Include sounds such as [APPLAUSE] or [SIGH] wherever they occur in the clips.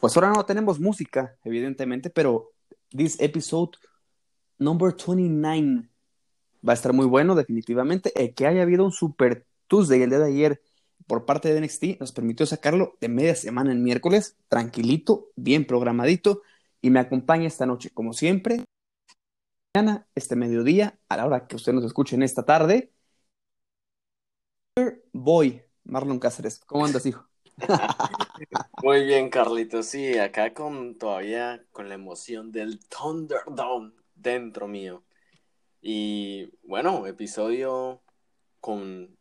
pues ahora no tenemos música, evidentemente, pero this episode number 29 va a estar muy bueno, definitivamente. El que haya habido un Super Tuesday el día de ayer por parte de NXT nos permitió sacarlo de media semana en miércoles, tranquilito, bien programadito, y me acompaña esta noche, como siempre, mañana, este mediodía, a la hora que usted nos escuche en esta tarde. Voy, Marlon Cáceres, ¿cómo andas, hijo? [LAUGHS] Muy bien, Carlitos. Sí, acá con todavía con la emoción del Thunderdome dentro mío. Y bueno, episodio con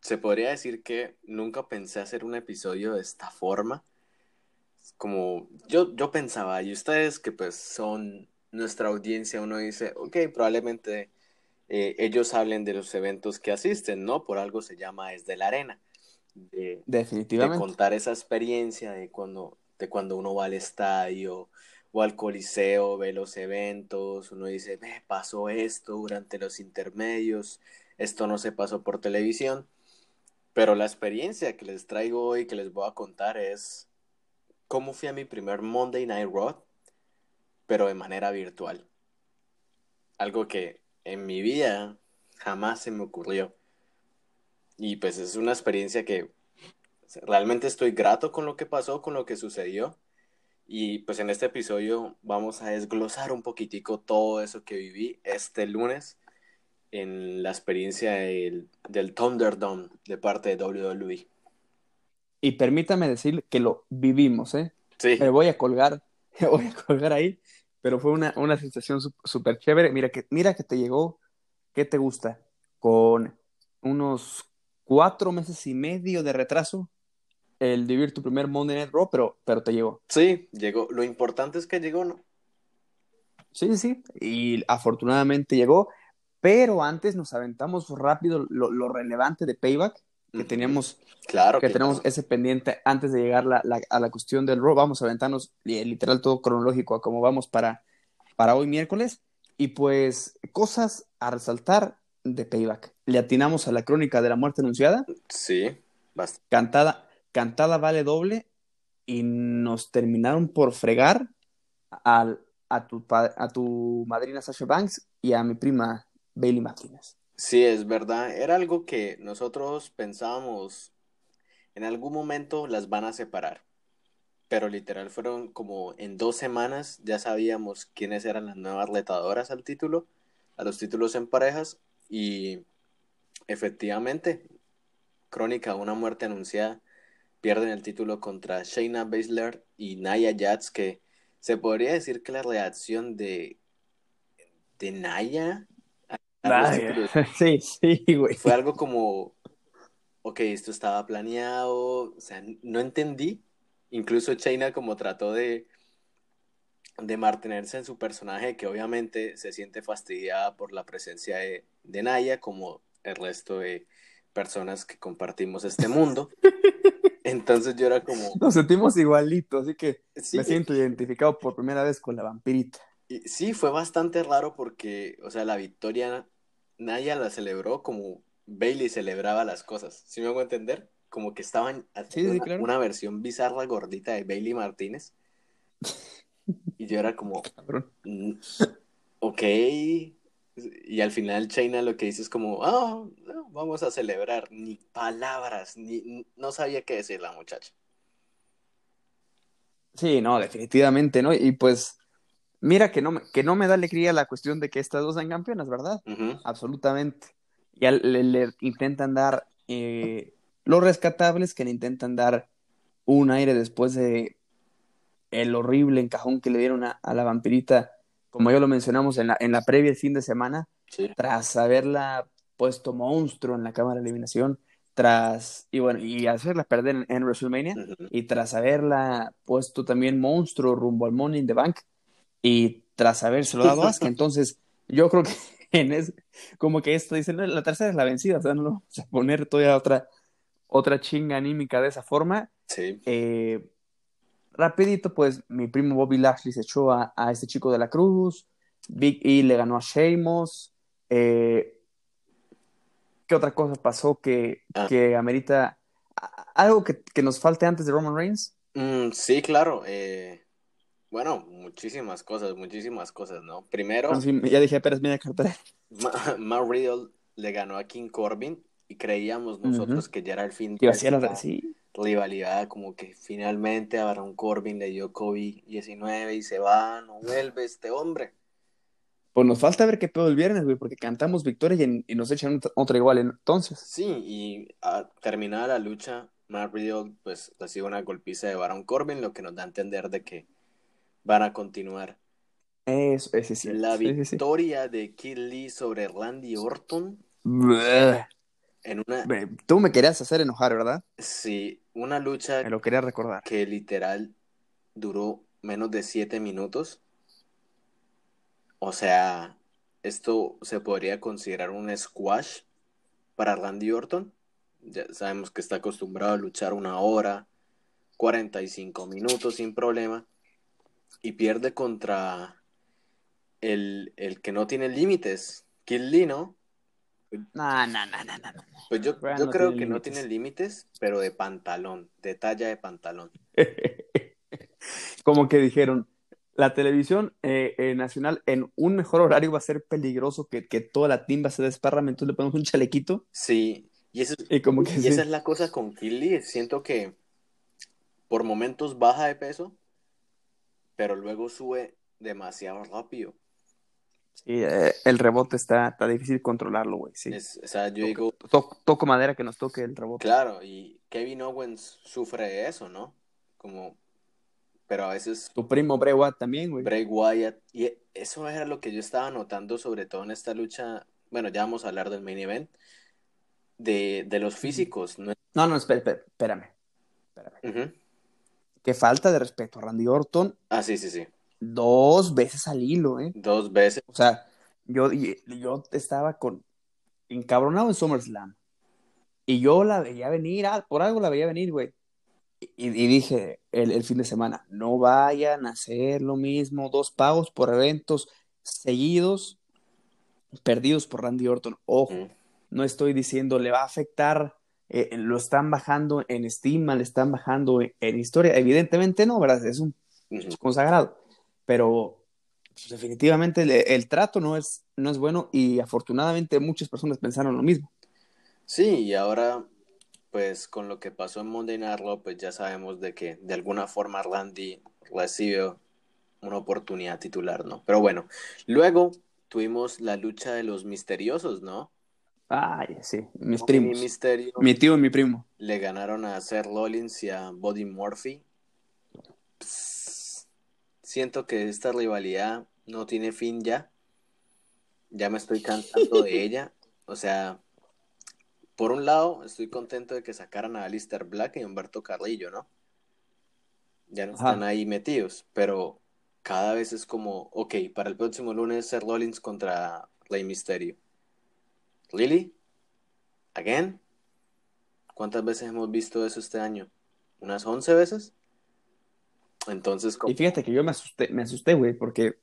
se podría decir que nunca pensé hacer un episodio de esta forma. Como yo, yo pensaba, y ustedes que pues son nuestra audiencia, uno dice, ok, probablemente eh, ellos hablen de los eventos que asisten, ¿no? Por algo se llama Desde la Arena de, Definitivamente. de contar esa experiencia de cuando, de cuando uno va al estadio o al coliseo, ve los eventos, uno dice, me pasó esto durante los intermedios, esto no se pasó por televisión, pero la experiencia que les traigo hoy, que les voy a contar es cómo fui a mi primer Monday Night Raw, pero de manera virtual. Algo que en mi vida jamás se me ocurrió. Y pues es una experiencia que realmente estoy grato con lo que pasó, con lo que sucedió. Y pues en este episodio vamos a desglosar un poquitico todo eso que viví este lunes en la experiencia del, del Thunderdome de parte de WWE. Y permítame decir que lo vivimos, ¿eh? Sí. Me voy a colgar, [LAUGHS] me voy a colgar ahí, pero fue una, una sensación súper chévere. Mira que, mira que te llegó, ¿qué te gusta? Con unos cuatro meses y medio de retraso el vivir tu primer Monday Night Raw, pero, pero te llegó. Sí, llegó. Lo importante es que llegó, ¿no? Sí, sí. Y afortunadamente llegó, pero antes nos aventamos rápido lo, lo relevante de Payback, que teníamos, Claro que que tenemos ese pendiente antes de llegar la- la- a la cuestión del Raw. Vamos a aventarnos li- literal todo cronológico a cómo vamos para, para hoy miércoles. Y pues cosas a resaltar de Payback. Le atinamos a la crónica de la muerte anunciada. Sí, bastante. cantada, cantada vale doble y nos terminaron por fregar al, a, tu, a tu madrina Sasha Banks y a mi prima Bailey Martínez. Sí, es verdad. Era algo que nosotros pensábamos en algún momento las van a separar. Pero literal fueron como en dos semanas ya sabíamos quiénes eran las nuevas retadoras al título, a los títulos en parejas. Y efectivamente, Crónica, una muerte anunciada, pierden el título contra Shayna Baszler y Nia Jax, que se podría decir que la reacción de, de Nia a los títulos Sí, sí, güey. fue algo como, ok, esto estaba planeado, o sea, no entendí. Incluso Chaina como trató de, de mantenerse en su personaje, que obviamente se siente fastidiada por la presencia de, de Naya, como el resto de personas que compartimos este mundo. [LAUGHS] Entonces yo era como, Nos sentimos igualitos, así que sí, me siento identificado por primera vez con la vampirita. y sí, fue bastante raro porque, o sea, la victoria Naya la celebró como Bailey celebraba las cosas. ¿Sí me hago entender? Como que estaban haciendo Sí, sí, una, claro. una versión bizarra gordita de Bailey Martínez. [LAUGHS] Y yo era como, Cabrón. mm, ok. Y al final Chaina lo que dice es como, ah, no, vamos a celebrar. Ni palabras, ni no sabía qué decir la muchacha. Sí, no, definitivamente, ¿no? Y pues, mira que no me, que no me da alegría la cuestión de que estas dos sean campeonas, ¿verdad? Absolutamente. Ya le, le intentan dar eh, los rescatables que le intentan dar un aire después de el horrible encajón que le dieron a, a la vampirita, como ya lo mencionamos en la, en la previa el fin de semana, Sí. tras haberla puesto monstruo en la cámara de eliminación, tras, y bueno, y hacerla perder en, en WrestleMania, y tras haberla puesto también monstruo rumbo al Money in the Bank, y tras habérselo dado a [LAUGHS] Asuka. Entonces, yo creo que [LAUGHS] en como que esto dice, "No, la tercera es la vencida, o sea, no lo vamos a poner todavía otra, otra chinga anímica de esa forma. Sí. Eh, rapidito, pues mi primo Bobby Lashley se echó a, a este chico de la Cruz, Big E le ganó a Sheamus, eh, ¿qué otra cosa pasó que, Ah. que amerita algo que, que nos falte antes de Roman Reigns? Mm, sí, claro. eh, bueno, muchísimas cosas, muchísimas cosas, ¿no? Primero, sí, ya dije, Pérez media cartera. Ma- Matt Riddle le ganó a King Corbin y creíamos nosotros que ya era el fin así. Rivalidad, como que finalmente a Baron Corbin le dio COVID-19 y se va, no vuelve este hombre. Pues nos falta ver qué pedo el viernes, güey, porque cantamos victoria y, y nos echan otra, igual. Entonces, Sí, y a terminada la lucha, Matt Riddle pues recibe una golpiza de Baron Corbin, lo que nos da a entender de que van a continuar. eso, ese sí. La sí. victoria de Kid Lee sobre Randy Orton Bleh. En una, Tú me querías hacer enojar, ¿verdad? sí, una lucha Me lo quería recordar. que literal duró menos de siete minutos. O sea, esto se podría considerar un squash para Randy Orton. Ya sabemos que está acostumbrado a luchar una hora, 45 minutos sin problema. Y pierde contra el, el que no tiene límites, Lee, ¿no? No, no, no, no, no. Pues yo, yo no creo que no tiene límites, pero de pantalón, de talla de pantalón. [LAUGHS] Como que dijeron, la televisión eh, eh, nacional en un mejor horario va a ser peligroso que, que toda la timba se desparrame, entonces le ponemos un chalequito Sí, y eso, y como que y sí. esa es la cosa con Lee. Siento que por momentos baja de peso, pero luego sube demasiado rápido. Sí, eh, el rebote está, está difícil controlarlo, güey, sí. Es- o sea, yo digo, To- toco madera que nos toque el rebote. claro, y Kevin Owens sufre de eso, ¿no? Como, pero a veces Tu primo Bray Wyatt también, güey. Bray Wyatt, y eso era lo que yo estaba notando, sobre todo en esta lucha. Bueno, ya vamos a hablar del main event, de, de los físicos, ¿no? No, no, espérame. espérame. Ujú. Qué falta de respeto a Randy Orton Ah, sí, sí, sí. Dos veces al hilo, ¿eh? Dos veces. O sea, yo, yo estaba con encabronado en SummerSlam. Y yo la veía venir, ah, por algo la veía venir, güey. Y, y dije el, el fin de semana, no vayan a hacer lo mismo, dos pagos por eventos seguidos, perdidos por Randy Orton. Ojo, Ujú. no estoy diciendo le va a afectar, eh, lo están bajando en estima, le están bajando en, en historia. Evidentemente no, ¿verdad? Es un Ujú. consagrado. Pero pues, definitivamente el, el trato no es, no es bueno y afortunadamente muchas personas pensaron lo mismo. Sí, y ahora, pues con lo que pasó en Monday Night Raw, pues ya sabemos de que de alguna forma Randy recibe una oportunidad titular, ¿no? Pero bueno, luego tuvimos la lucha de los misteriosos, ¿no? Ay, sí, mis primos. Mysterio Mi tío y mi primo. le ganaron a Seth Rollins y a Buddy Murphy. Pss, siento que esta rivalidad no tiene fin ya. Ya me estoy cansando de [LAUGHS] ella. O sea, por un lado, estoy contento de que sacaran a Alistair Black y Humberto Carrillo, ¿no? Ya no Ajá. están ahí metidos, pero cada vez es como, ok, para el próximo lunes Seth Rollins contra Rey Mysterio. ¿Really? ¿Again? ¿Cuántas veces hemos visto eso este año? ¿Unas 11 veces? Entonces, Y fíjate que yo me asusté, me asusté, güey, porque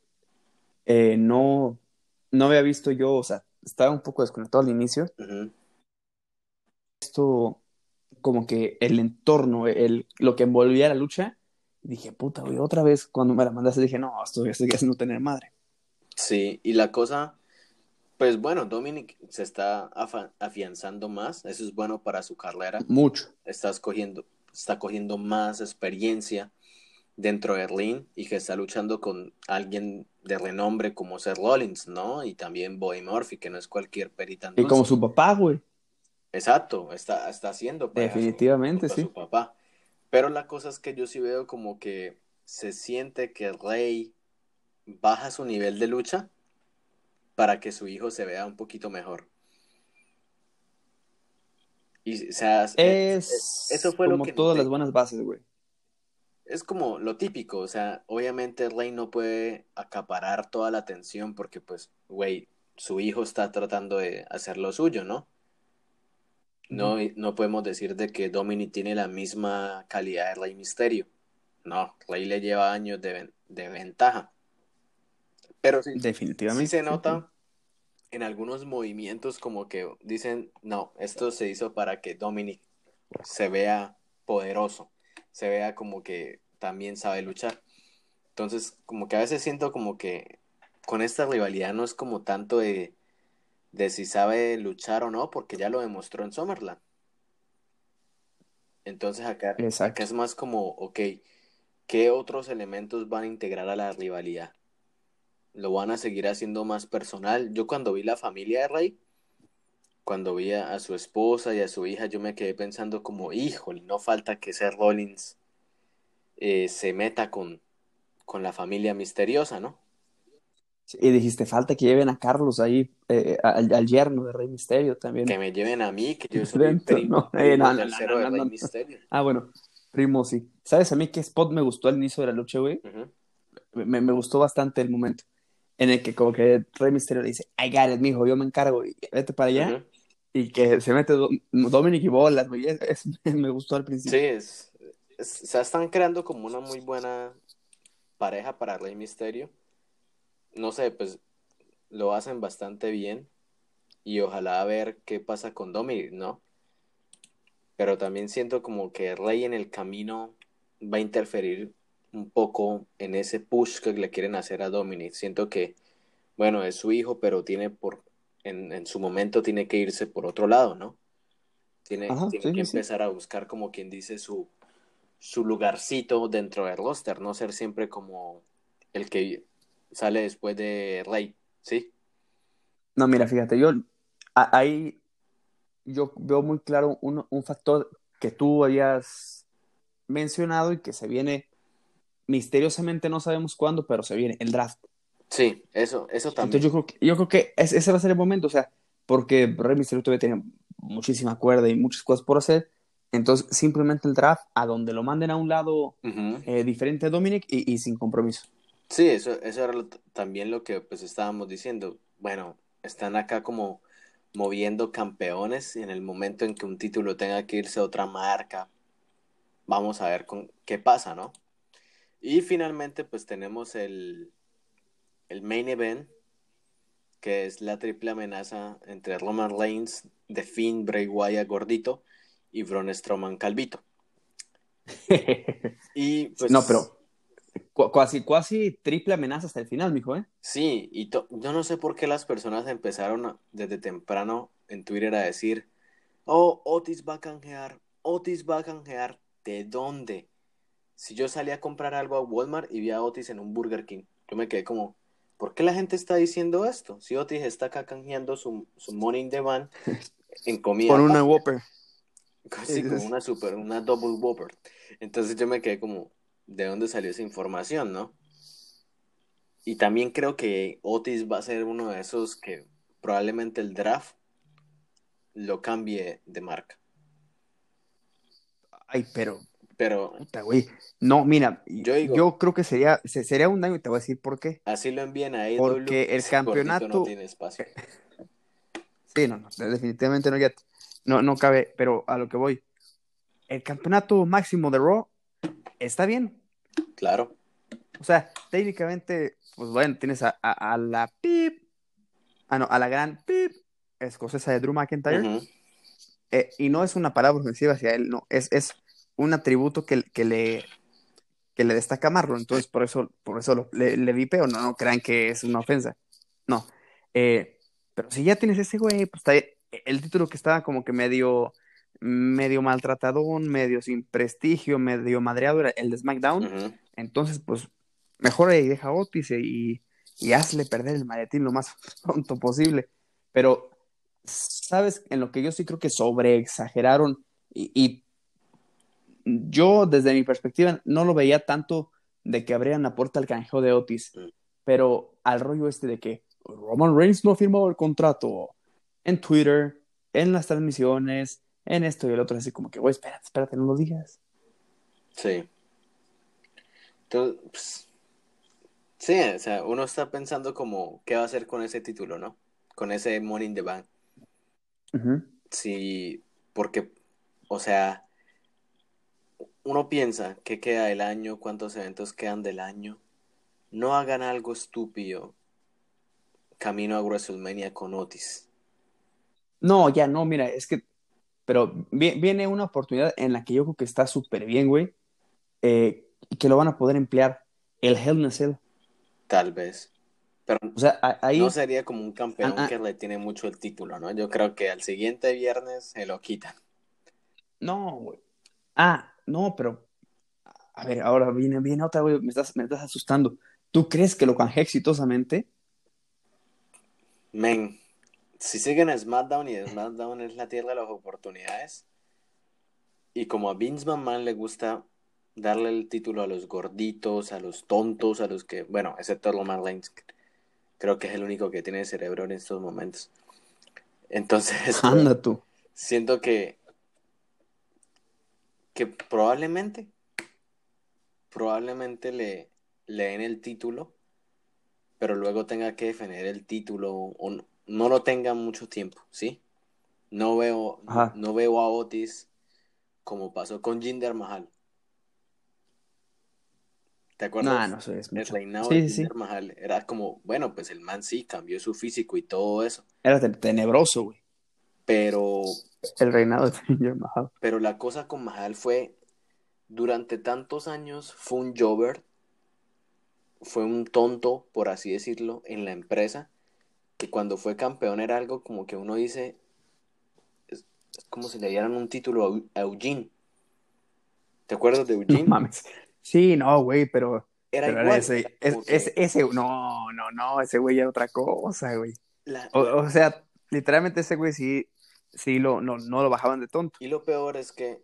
eh, no, no había visto yo, o sea, estaba un poco desconectado al inicio. Ujú. Esto, como que el entorno, el, lo que envolvía la lucha, dije, puta, güey, otra vez cuando me la mandaste dije, no, esto ya estoy haciendo tener madre. Sí, y la cosa, pues bueno, Dominic se está afianzando más, eso es bueno para su carrera, Mucho. estás cogiendo, está cogiendo más experiencia dentro del ring y que está luchando con alguien de renombre como Seth Rollins, ¿no? Y también Boy Murphy, que no es cualquier perita Y como su papá, güey. Exacto, está, está haciendo su- Definitivamente, para sí. su papá. Pero la cosa es que yo sí veo como que se siente que Rey baja su nivel de lucha para que su hijo se vea un poquito mejor. Y, o sea, Es eso fue lo como que todas las buenas bases, güey. Es como lo típico, o sea, obviamente Rey no puede acaparar toda la atención porque pues, güey, su hijo está tratando de hacer lo suyo, ¿no? No, no podemos decir de que Dominic tiene la misma calidad de Rey Misterio. No, Rey le lleva años de, de ventaja. Pero sí, Definitivamente. sí se nota en algunos movimientos como que dicen, no, esto se hizo para que Dominic se vea poderoso, se vea como que también sabe luchar. Entonces, como que a veces siento como que con esta rivalidad no es como tanto de, de si sabe luchar o no, porque ya lo demostró en Summerland. Entonces acá, acá es más como, ok, ¿qué otros elementos van a integrar a la rivalidad? ¿Lo van a seguir haciendo más personal? Yo cuando vi la familia de Rey, cuando vi a, su esposa y a su hija, yo me quedé pensando como, híjole, no falta que Seth Rollins eh, se meta con, con la familia misteriosa, ¿no? Y dijiste, falta que lleven a Carlos ahí, eh, al, yerno de Rey Misterio también. Que me lleven a mí, que yo soy primo, de Rey Misterio. Ah, bueno, primo sí. ¿Sabes a mí qué spot me gustó al inicio de la lucha, güey? me, me, gustó bastante el momento en el que como que Rey Misterio le dice, I got it, mijo, yo me encargo, y vete para allá. Y que se mete Dominic y bolas, güey. [LAUGHS] me gustó al principio. Sí, es, se están creando como una muy buena pareja para Rey Misterio no sé, pues lo hacen bastante bien y ojalá a ver qué pasa con Dominic, ¿no? Pero también siento como que Rey en el camino va a interferir un poco en ese push que le quieren hacer a Dominic. Siento que, bueno, es su hijo, pero tiene por, en, en su momento tiene que irse por otro lado, ¿no? Tiene, tiene que empezar a buscar como quien dice su, su lugarcito dentro del roster, no ser siempre como el que sale después de Rey, ¿sí? No, mira, fíjate, yo ahí yo veo muy claro un, un factor que tú habías mencionado y que se viene misteriosamente, no sabemos cuándo, pero se viene el draft. Sí, eso, eso también. Entonces yo creo que, yo creo que ese va a ser el momento, o sea, porque Rey Misterio todavía tiene muchísima cuerda y muchas cosas por hacer. Entonces, simplemente el draft, a donde lo manden a un lado eh, diferente a Dominic y, y, sin compromiso. Sí, eso, eso era también lo que pues estábamos diciendo. Bueno, están acá como moviendo campeones en el momento en que un título tenga que irse a otra marca. Vamos a ver con qué pasa, ¿no? Y finalmente pues tenemos el, el main event, que es la triple amenaza entre Roman Reigns, The Finn, Bray Wyatt gordito y Braun Strowman calvito. [LAUGHS] y pues... No, pero Casi, casi triple amenaza hasta el final, mijo, ¿eh? Sí, y yo no sé por qué las personas empezaron desde temprano en Twitter a decir, oh, Otis va a canjear, Otis va a canjear, ¿de dónde? Si yo salí a comprar algo a Walmart y vi a Otis en un Burger King, yo me quedé como, ¿por qué la gente está diciendo esto? Si Otis está acá canjeando su, su money in the van [LAUGHS] en comida. Con una Whopper. [LAUGHS] Sí, con una super, una double Whopper. Entonces yo me quedé como, de dónde salió esa información, ¿no? Y también creo que Otis va a ser uno de esos que probablemente el draft lo cambie de marca. Ay, pero. Pero. güey. No, mira, yo, creo que sería, sería un daño y te voy a decir por qué. Así lo envían a él. Porque el campeonato. No tiene espacio. [LAUGHS] Sí, no, no, definitivamente no, ya, no, no cabe, pero a lo que voy. El campeonato máximo de Raw está bien. Claro. O sea, técnicamente, pues bueno, tienes a, la pip, ah, no, a la gran pip escocesa de Drew McIntyre. Eh, y no es una palabra ofensiva hacia él, no, es, es un atributo que, que le que le destaca Marlon, entonces por eso, por eso le, le vipeo, no, no crean que es una ofensa. No. Eh, pero si ya tienes ese güey, pues está el título que estaba como que medio medio maltratadón, medio sin prestigio, medio madreado era el de SmackDown. Entonces, pues, mejor ahí deja a Otis y, y hazle perder el maletín lo más [LAUGHS] pronto posible. Pero, ¿sabes? En lo que yo sí creo que sobre exageraron y, yo, desde mi perspectiva, no lo veía tanto de que abrieran la puerta al canjeo de Otis, mm. pero al rollo este de que Roman Reigns no ha firmado el contrato en Twitter, en las transmisiones, en esto y el otro así como que, güey, espérate, espérate, no lo digas. Sí. Entonces, pues, sí, o sea, uno está pensando como, ¿qué va a hacer con ese título, no? Con ese Money in the Bank. Sí, porque, o sea, uno piensa que queda el año, cuántos eventos quedan del año. No hagan algo estúpido camino a WrestleMania con Otis. No, ya no, mira, es que pero viene una oportunidad en la que yo creo que está súper bien, güey. eh, que lo van a poder emplear. El Hell in a Cell. Tal vez. Pero O sea, ahí. no sería como un campeón Ah, ah. que le tiene mucho el título, ¿no? Yo creo que al siguiente viernes se lo quitan. No, güey. Ah, no, pero. A ver, ahora viene, viene otra, güey. Me estás, me estás asustando. ¿Tú crees que lo canje exitosamente? Men, si siguen a SmackDown y SmackDown es la tierra de las oportunidades, y como a Vince McMahon le gusta darle el título a los gorditos, a los tontos, a los que, bueno, excepto Roman Reigns, creo que es el único que tiene cerebro en estos momentos. Entonces, [LAUGHS] Anda tú. siento que que probablemente probablemente le, le den el título pero luego tenga que defender el título o no, no lo tenga mucho tiempo ¿sí? no veo no veo a Otis como pasó con Jinder Mahal ¿te acuerdas? No, no sé, es el reinado Sí, de sí. Jinder Mahal era como bueno pues el man sí cambió su físico y todo eso Era ten- tenebroso, güey. Pero El reinado de Jinder Mahal. Pero la cosa con Mahal fue, durante tantos años fue un jobber, fue un tonto, por así decirlo, en la empresa, que cuando fue campeón era algo como que uno dice, es, es como si le dieran un título a, Eu- a Eugene. ¿Te acuerdas de No Eugene? mames. Sí, no, güey, pero. Era pero igual. ese, es- ese. No, no, no. Ese güey era otra cosa, güey. la- O, o sea, literalmente ese güey sí. Sí, lo, no, no lo bajaban de tonto. Y lo peor es que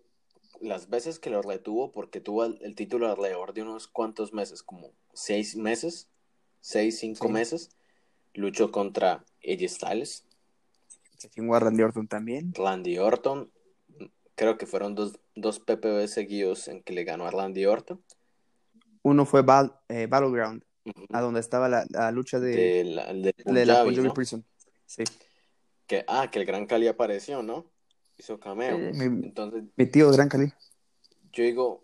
las veces que lo retuvo, porque tuvo el, el título alrededor de unos cuantos meses, como seis meses, seis, cinco Sí. meses, luchó contra AJ Styles, Se chingó a Randy Orton también. Randy Orton, creo que fueron dos, dos PPV seguidos en que le ganó a Randy Orton. Uno fue Val- eh, Battleground, a donde estaba la, la lucha de, de la, del de la Punjabi, Punjabi ¿no? Prison. Sí. Que, ah, que el Gran Cali apareció, ¿no? Hizo cameo. Eh, mi- Entonces, Mi tío Gran Cali. yo digo,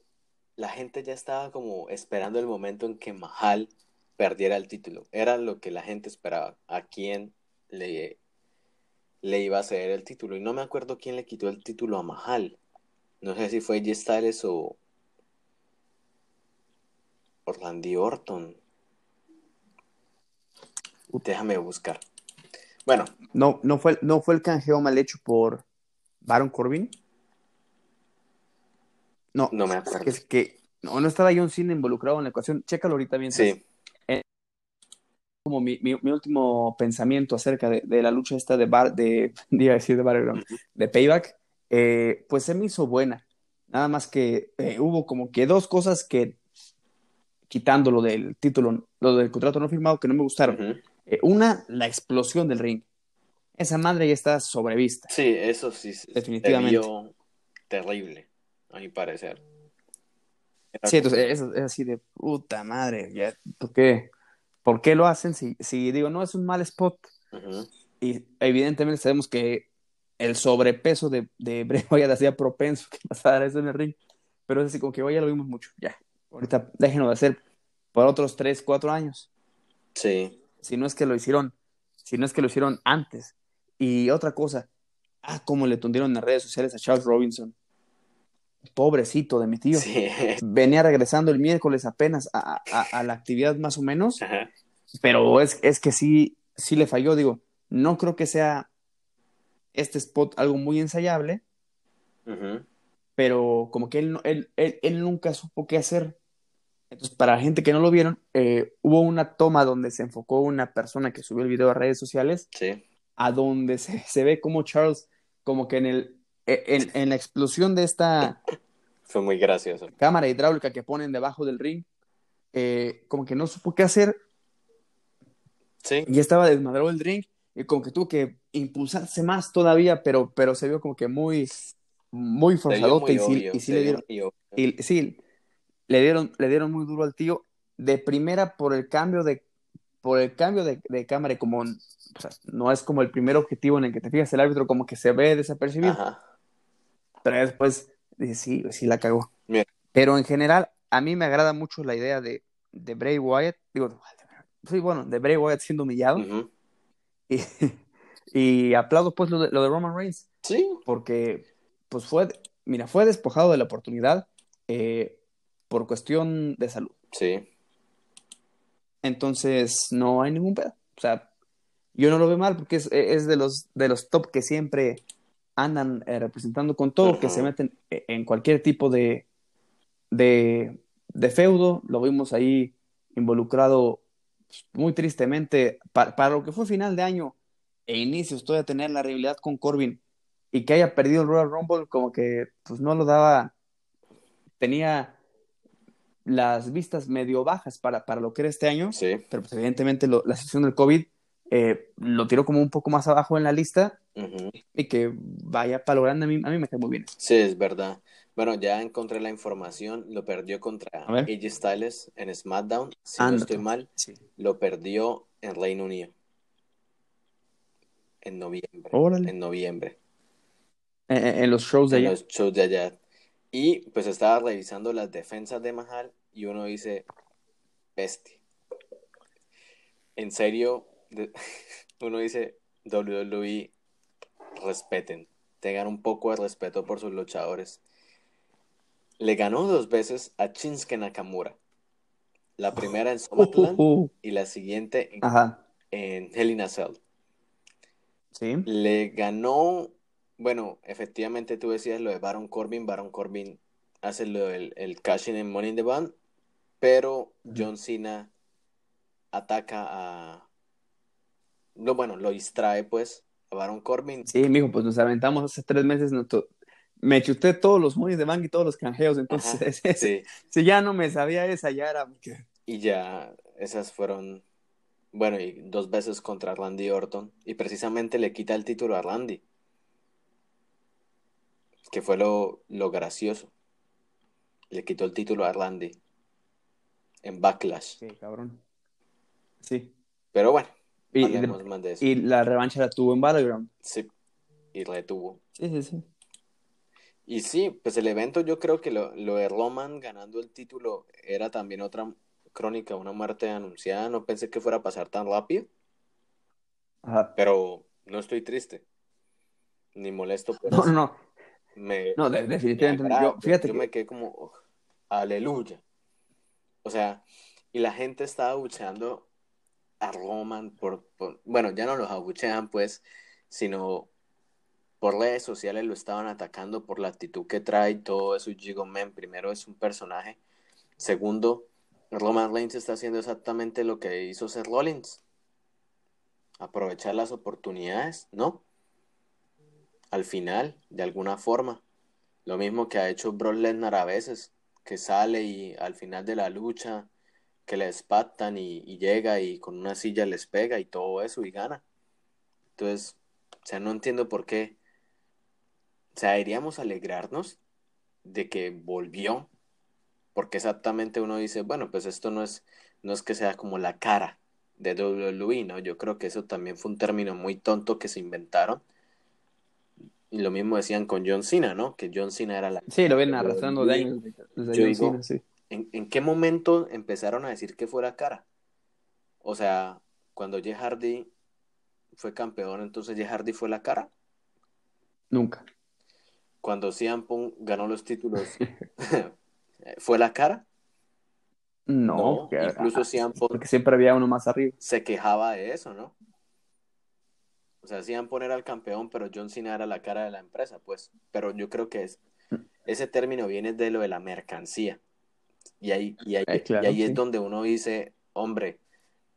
la gente ya estaba como esperando el momento en que Mahal perdiera el título. Era lo que la gente esperaba. ¿A quién le, le iba a ceder el título? Y no me acuerdo quién le quitó el título a Mahal. No sé si fue J Styles o, o Randy Orton. Déjame buscar. Bueno, No, no fue, no fue el canjeo mal hecho por Baron Corbin. No, no me acuerdo. es que no, no estaba John Cena involucrado en la ecuación. Chécalo ahorita mientras. Sí, Como mi, mi, mi último pensamiento acerca de, de la lucha esta de Bar, de, [LAUGHS] a decir de Battleground, Ujú. de Payback, eh, pues se me hizo buena. Nada más que eh, hubo como que dos cosas que, quitando lo del título, lo del contrato no firmado, que no me gustaron. Eh, una, la explosión del ring. Esa madre ya está sobrevista. Sí, eso sí Definitivamente. terrible, a mi parecer. Era Sí, entonces es, es así de puta madre. ya, ¿por, qué? ¿Por qué lo hacen? Si, si digo, no es un mal spot. Y evidentemente sabemos que el sobrepeso de, de [LAUGHS] Bray Wyatt hacía propenso que pasara eso en el ring. Pero es así como que hoy ya lo vimos mucho. Ya. Ahorita déjenlo de hacer por otros 3, 4 años. Sí, Si no es que lo hicieron, si no es que lo hicieron antes. Y otra cosa, ah, cómo le tundieron en las redes sociales a Charles Robinson. Pobrecito de mi tío. sí. Venía regresando el miércoles apenas a, a- a la actividad más o menos, Ajá. pero es, es que sí, sí le falló. Digo, no creo que sea este spot algo muy ensayable, pero como que él, él, él, él nunca supo qué hacer. Entonces, para la gente que no lo vieron, eh, hubo una toma donde se enfocó una persona que subió el video a redes sociales, Sí. a donde se, [LAUGHS] se ve como Charles, como que en, el, en, en la explosión de esta [LAUGHS] Fue muy gracioso. cámara hidráulica que ponen debajo del ring, eh, como que no supo qué hacer Sí. y estaba desmadrado el ring y como que tuvo que impulsarse más todavía, pero, pero se vio como que muy, muy forzadote y sí, obvio, y sí le dieron, y sí, le dieron, le dieron muy duro al tío de primera por el cambio de, por el cambio de, de cámara y como, o sea, no es como el primer objetivo en el que te fijas el árbitro como que se ve desapercibido, Ajá. pero después dice, sí, sí la cagó. Pero en general, a mí me agrada mucho la idea de, de Bray Wyatt, digo, sí, bueno, de Bray Wyatt siendo humillado, Ujú. [LAUGHS] y, y aplaudo pues lo de, lo de Roman Reigns, Sí. porque pues fue, mira, fue despojado de la oportunidad, eh, por cuestión de salud. Sí. Entonces, no hay ningún pedo. O sea, yo no lo veo mal porque es, es de, los, de los top que siempre andan eh, representando con todo, que se meten e, en cualquier tipo de, de, de feudo. Lo vimos ahí involucrado pues, muy tristemente para, para, lo que fue final de año e inicios, todavía tener la rivalidad con Corbin y que haya perdido el Royal Rumble, como que pues no lo daba, tenía las vistas medio bajas para, para lo que era este año, sí. pero pues evidentemente lo, la situación del COVID eh, lo tiró como un poco más abajo en la lista Uh -huh. y que vaya para lo grande a mí, a mí me cae muy bien. Sí, es verdad. Bueno, ya encontré la información, lo perdió contra AJ Styles en SmackDown, si Ando. no estoy mal, sí. lo perdió en Reino Unido. En noviembre. Órale. En noviembre. En, en, los shows de en allá. los shows de allá. Y pues estaba revisando las defensas de Mahal y uno dice, bestia. En serio, [LAUGHS] uno dice, WWE, respeten, tengan un poco de respeto por sus luchadores. Le ganó dos veces a Shinsuke Nakamura. La primera en SummerSlam uh, uh, uh. y la siguiente en, en Hell in a Cell. Sí. Le ganó, bueno, efectivamente tú decías lo de Baron Corbin. Baron Corbin hace lo del el cash in en Money in the Bank, pero John Cena ataca a. No, bueno, lo distrae pues a Baron Corbin. Sí, mijo, pues nos aventamos hace tres meses. Nuestro... Me chuté todos los Money de Bank y todos los canjeos, entonces [LAUGHS] Ajá, sí. si ya no me sabía esa, ya era. Y ya, esas fueron bueno, y dos veces contra Randy Orton. Y precisamente le quita el título a Randy. Que fue lo, lo gracioso. Le quitó el título a Randy. En Backlash. Sí, cabrón. Sí. Pero bueno. Y, más de eso. y la revancha la tuvo en Battleground. Sí. Y retuvo. Sí, sí, sí. Y sí, pues el evento yo creo que lo, lo de Roman ganando el título era también otra crónica, una muerte anunciada, no pensé que fuera a pasar tan rápido. Ajá. Pero no estoy triste, ni molesto. Pero no, no, no. Me, no, de, definitivamente. Me yo, fíjate yo que... me quedé como, oh, aleluya. O sea, y la gente estaba abucheando a Roman por, por, bueno, ya no los abuchean pues, sino por redes sociales lo estaban atacando por la actitud que trae todo eso. Gigo Man, primero es un personaje, segundo, Roman Reigns está haciendo exactamente lo que hizo Seth Rollins. Aprovechar las oportunidades, ¿no? Al final, de alguna forma. Lo mismo que ha hecho Brock Lesnar a veces, que sale y al final de la lucha, que le espatan y, llega y con una silla les pega y todo eso y gana. Entonces, o sea, no entiendo por qué. O sea, deberíamos alegrarnos de que volvió porque exactamente uno dice, bueno, pues esto no es, no es que sea como la cara de WWE, ¿no? Yo creo que eso también fue un término muy tonto que se inventaron. Y lo mismo decían con John Cena, ¿no? Que John Cena era la... Sí, lo ven arrastrando de años. Desde Yo digo, Cena, sí. ¿en, ¿en qué momento empezaron a decir que fuera cara? O sea, cuando Jeff Hardy fue campeón, entonces Jeff Hardy fue la cara. Nunca. Cuando CM Punk ganó los títulos, [LAUGHS] [LAUGHS] ¿Fue la cara? No, no porque, incluso Cian porque siempre había uno más arriba. Se quejaba de eso, ¿no? O sea, hacían poner al campeón, pero John Cena era la cara de la empresa, pues. Pero yo creo que es, ese término viene de lo de la mercancía. Y ahí, y ahí, eh, claro, y ahí sí. es donde uno dice, hombre,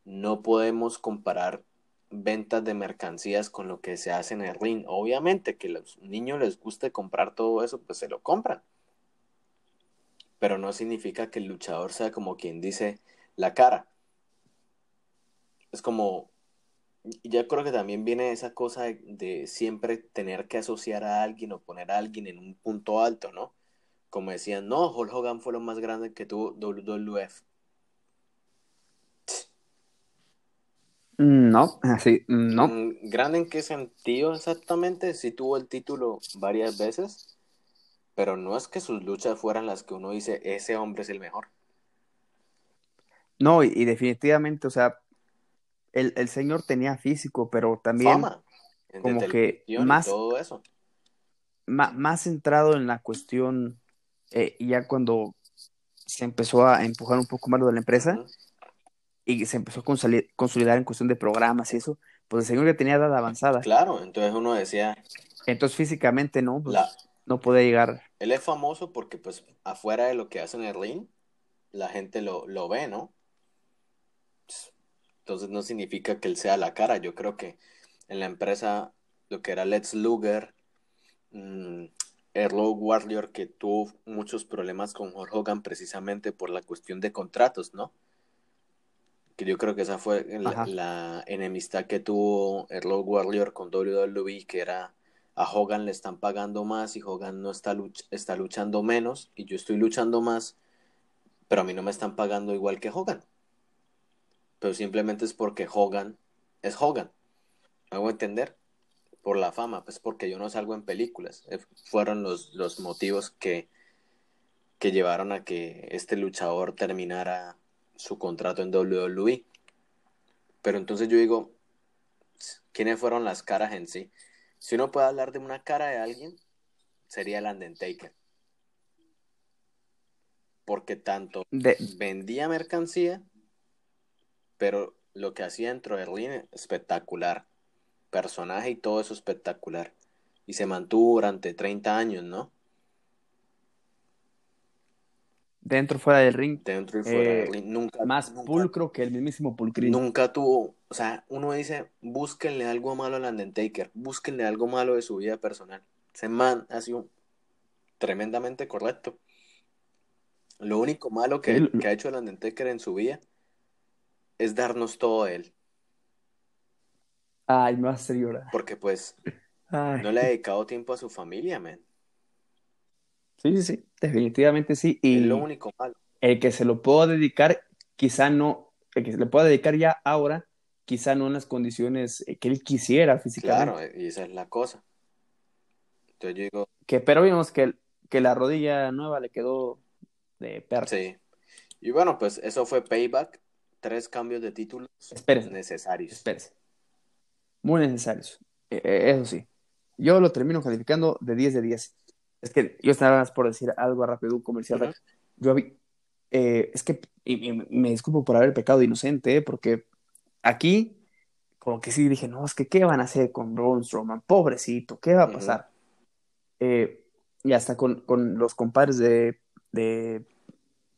no podemos comparar ventas de mercancías con lo que se hace en el ring. Obviamente que los niños les guste comprar todo eso, pues se lo compran pero no significa que el luchador sea como quien dice la cara. Es como, ya creo que también viene esa cosa de, de, siempre tener que asociar a alguien o poner a alguien en un punto alto, ¿no? Como decían, no, Hulk Hogan fue lo más grande que tuvo WWF. No, así, no. Mm, ¿Grande en qué sentido exactamente? Sí tuvo el título varias veces, pero no es que sus luchas fueran las que uno dice, ese hombre es el mejor. No, y, y definitivamente, o sea, el, el, señor tenía físico, pero también Fama, como que más, todo eso. Más, más, centrado en la cuestión, eh, ya cuando se empezó a empujar un poco más lo de la empresa y se empezó a consolidar en cuestión de programas y eso, pues el señor ya tenía edad avanzada. Claro, entonces uno decía... Entonces físicamente no, pues, no puede llegar. Él es famoso porque pues afuera de lo que hace en el ring, la gente lo, lo ve, ¿no? Entonces no significa que él sea la cara. Yo creo que en la empresa, lo que era Let's Luger, mmm, Warrior, que tuvo muchos problemas con Hogan precisamente por la cuestión de contratos, ¿no? Que yo creo que esa fue la, enemistad que tuvo Erlo Warrior con WWE, que era a Hogan le están pagando más y Hogan no está, está luchando menos y yo estoy luchando más, pero a mí no me están pagando igual que Hogan pero simplemente es porque Hogan es Hogan. ¿Me hago entender? Por la fama, pues porque yo no salgo en películas. Eh, fueron los, los motivos que, que llevaron a que este luchador terminara su contrato en WWE. Pero entonces yo digo, ¿quiénes fueron las caras en sí? Si uno puede hablar de una cara de alguien, sería el Undertaker. Porque tanto vendía mercancía pero lo que hacía dentro de ring espectacular. Personaje y todo eso espectacular. Y se mantuvo durante 30 años, ¿no? Dentro fuera del ring. Dentro y fuera del eh, ring. Nunca, más pulcro que el mismísimo pulcrín. Nunca tuvo, o sea, uno dice, búsquenle algo malo al Undertaker, búsquenle algo malo de su vida personal. Ese man ha sido tremendamente correcto. Lo único malo que, que ha hecho el Undertaker en su vida es darnos todo él. Ay, me va a llorar. Porque pues no le ha dedicado tiempo a su familia, man. Sí, sí, sí, definitivamente sí. Y es lo único malo. El que se lo puedo dedicar, quizá no, el que se le pueda dedicar ya ahora, quizá no en las condiciones que él quisiera físicamente. Claro, y esa es la cosa. Entonces yo digo... Que, pero vimos que, que la rodilla nueva le quedó de perro. Sí. Y bueno, pues eso fue Payback tres cambios de títulos necesarios. Espérese. Muy necesarios. E, e, eso sí. Yo lo termino calificando de 10 de 10. Es que yo estaba por decir algo rápido, un comercial. Yo vi. Eh, es que y, me disculpo por haber pecado de inocente, ¿eh? porque aquí, como que sí dije, no, es que ¿qué van a hacer con Braun Strowman? Pobrecito, ¿qué va a pasar? Eh, y hasta con, con, los compadres de, de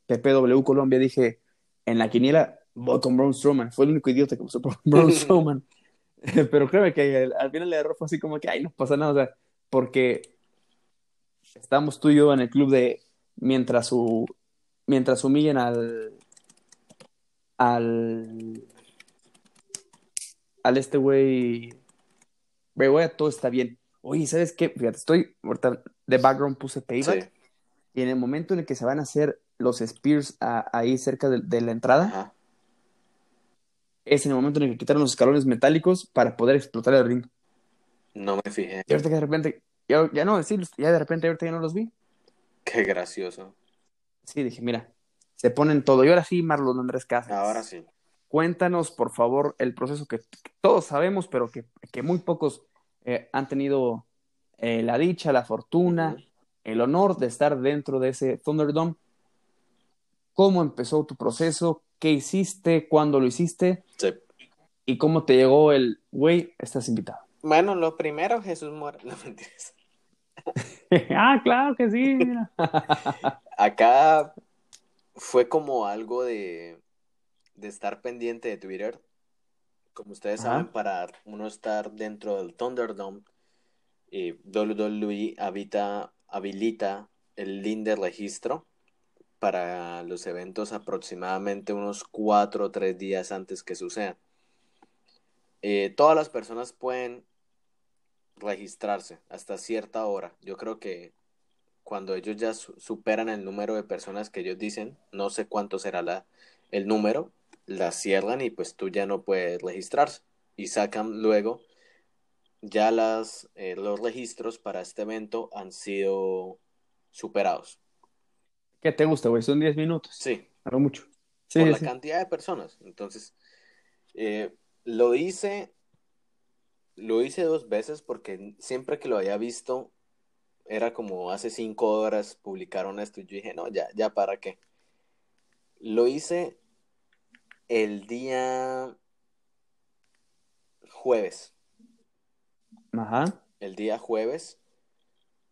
PPW Colombia dije, en la quiniela voy con Braun Strowman. Fue el único idiota que puso [LAUGHS] Braun [LAUGHS] Strowman. Pero créeme que al final le error fue así como que, ay, no pasa nada, o sea, porque estamos tú y yo en el club de mientras su mientras humillen al al al este güey güey, todo está bien. Oye, ¿sabes qué? Fíjate, estoy ahorita de background puse payback y en el momento en el que se van a hacer los spears ahí cerca de, la entrada, es en el momento en el que quitaron los escalones metálicos para poder explotar el ring. No me fijé. Y ahorita que de repente, ya, ya no, sí, ya de repente ahorita ya no los vi. Qué gracioso. Sí, dije, mira, se ponen todo. Y ahora sí, Marlon Andrés Casas. Ahora sí. Cuéntanos, por favor, el proceso que, todos sabemos, pero que, que muy pocos eh, han tenido eh, la dicha, la fortuna, el honor de estar dentro de ese Thunderdome. ¿Cómo empezó tu proceso? Qué hiciste, cuándo lo hiciste sí. y cómo te llegó el, güey, estás invitado. Bueno, lo primero, Jesús Morales. [LAUGHS] No mentiras. [LAUGHS] ah, claro que sí. [LAUGHS] Acá fue como algo de, de estar pendiente de Twitter. Como ustedes saben, para uno estar dentro del Thunderdome, y WWE habita, habilita el link de registro para los eventos aproximadamente unos cuatro o tres días antes que sucedan. Eh, todas las personas pueden registrarse hasta cierta hora. Yo creo que cuando ellos ya superan el número de personas que ellos dicen, no sé cuánto será la, el número, la cierran y pues tú ya no puedes registrarse. Y sacan luego ya las, eh, los registros para este evento han sido superados. ¿Qué te gusta, güey? Son 10 minutos. Sí. Algo mucho. Sí, Por la cantidad de personas. Entonces, eh, lo hice, lo hice dos veces porque siempre que lo había visto, era como hace cinco horas publicaron esto y yo dije, no, ya, ya para qué. Lo hice el día jueves. Ajá. El día jueves.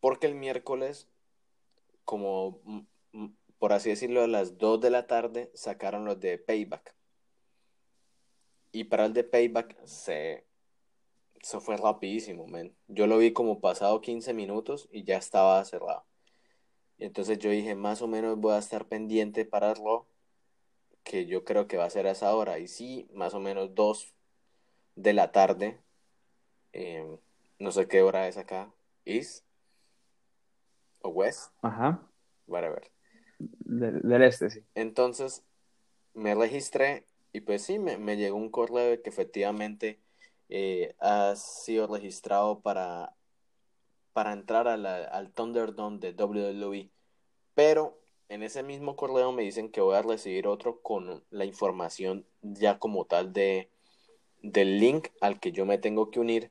Porque el miércoles, como por así decirlo, a las 2 de la tarde sacaron los de Payback. Y para el de Payback se... Eso fue rapidísimo, man. Yo lo vi como pasado 15 minutos y ya estaba cerrado. Y entonces yo dije, más o menos voy a estar pendiente para Raw, que yo creo que va a ser a esa hora. Y sí, más o menos 2 de la tarde. Em, no sé qué hora es acá. ¿Is? ¿O West? Ajá. Whatever. Del, del este, sí. Entonces me registré y pues sí, me, me llegó un correo que efectivamente eh, ha sido registrado para, para entrar a al Thunderdome de WWE. Pero en ese mismo correo me dicen que voy a recibir otro con la información ya como tal de, del link al que yo me tengo que unir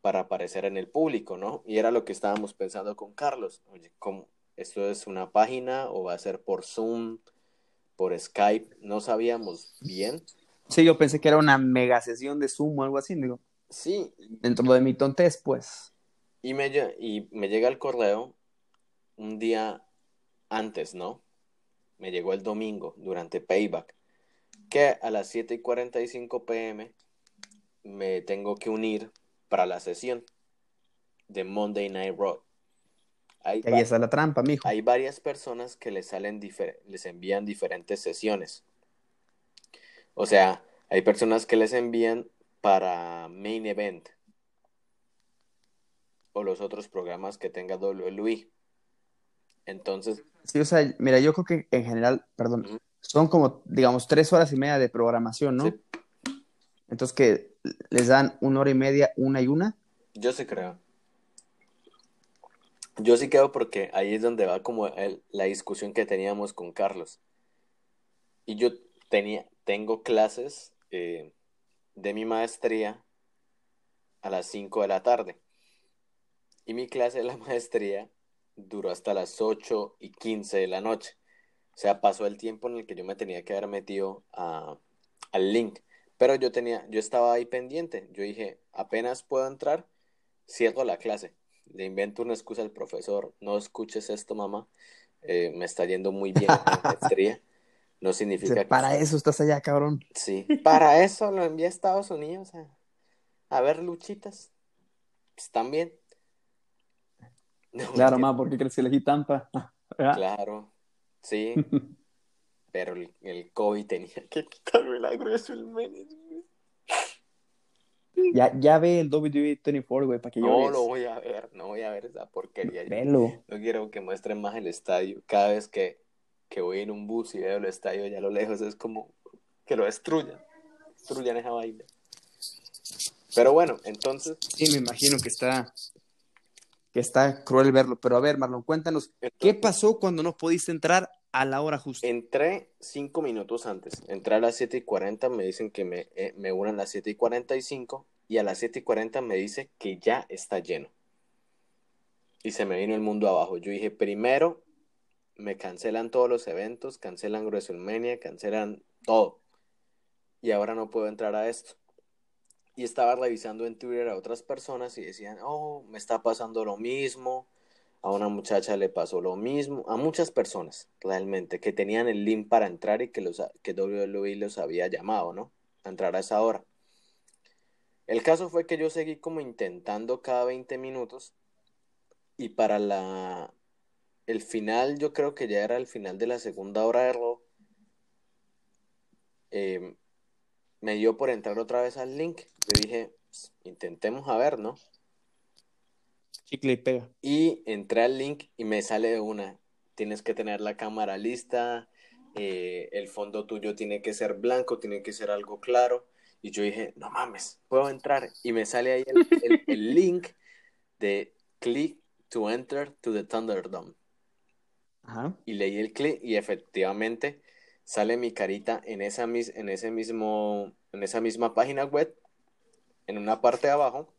para aparecer en el público, ¿no? Y era lo que estábamos pensando con Carlos. Oye, ¿cómo? ¿Esto es una página o va a ser por Zoom, por Skype? No sabíamos bien. Sí, yo pensé que era una mega sesión de Zoom o algo así, digo. Sí, Dentro de mi tontez, pues. y me, y me llega el correo un día antes, ¿no? Me llegó el domingo durante Payback, que a las 7 y 45 pm me tengo que unir para la sesión de Monday Night Raw. Hay, ahí está la trampa, mijo. hay varias personas que les salen les envían diferentes sesiones. O sea, hay personas que les envían para Main Event o los otros programas que tenga WWE. Entonces, Sí, o sea, mira, yo creo que en general, perdón, son como, digamos, tres horas y media de programación, ¿no? Sí. Entonces que les dan una hora y media, una y una. yo sí creo. Yo sí creo porque ahí es donde va como la discusión que teníamos con Carlos. Y yo tenía, tengo clases eh, de mi maestría a las 5 de la tarde. Y mi clase de la [LAUGHS] maestría duró hasta las 8 y 15 de la noche. O sea, pasó el tiempo en el que yo me tenía que haber metido a- al link. Pero yo tenía, yo estaba ahí pendiente. Yo dije, apenas puedo entrar, cierro la clase. Le invento una excusa al profesor. No escuches esto, mamá. Eh, me está yendo muy bien en la [LAUGHS] maestría. No significa Dice, que para eso estás allá, cabrón. Sí, para eso lo envié a Estados Unidos a, a ver luchitas. Pues también. [LAUGHS] No, Claro, mentira. ma, ¿por qué crees que elegí Tampa? [LAUGHS] ¿Verdad? Claro, sí, pero el, el COVID tenía que quitarme la WrestleMania. Ya, ya ve el WWE 24, güey, para que No llores. lo voy a ver, no voy a ver esa porquería. Velo. No quiero que muestren más el estadio. Cada vez que, que voy en un bus y veo el estadio allá a lo lejos es como que lo destruyan. Destruyan esa vaina. Pero bueno, entonces, Sí, me imagino que está, que está cruel verlo. Pero a ver, Marlon, cuéntanos, ¿qué pasó cuando no pudiste entrar a la hora justa? Entré cinco minutos antes. Entré a las 7 y 40, me dicen que me, eh, me unan a las 7 y 45 y a las 7 y 40 me dice que ya está lleno. Y se me vino el mundo abajo. Yo dije, primero me cancelan todos los eventos, cancelan WrestleMania, cancelan todo. Y ahora no puedo entrar a esto. Y estaba revisando en Twitter a otras personas y decían, oh, me está pasando lo mismo. A una muchacha le pasó lo mismo. A muchas personas, realmente, que tenían el link para entrar y que, los, que WWE los había llamado, ¿no? A entrar a esa hora. El caso fue que yo seguí como intentando cada 20 minutos y para la el final, yo creo que ya era el final de la segunda hora de Raw, eh, me dio por entrar otra vez al link. Yo dije, "Pues, intentemos a ver, ¿no? Chicle y pega. Y entré al link y me sale de una. Tienes que tener la cámara lista, eh, el fondo tuyo tiene que ser blanco, tiene que ser algo claro. Y yo dije, no mames, puedo entrar. Y me sale ahí el, el- el [LAUGHS] link de click to enter to the Thunderdome. Ajá. Y leí el clic y efectivamente sale mi carita en esa, mis- en ese mismo, en esa misma página web, en una parte de abajo.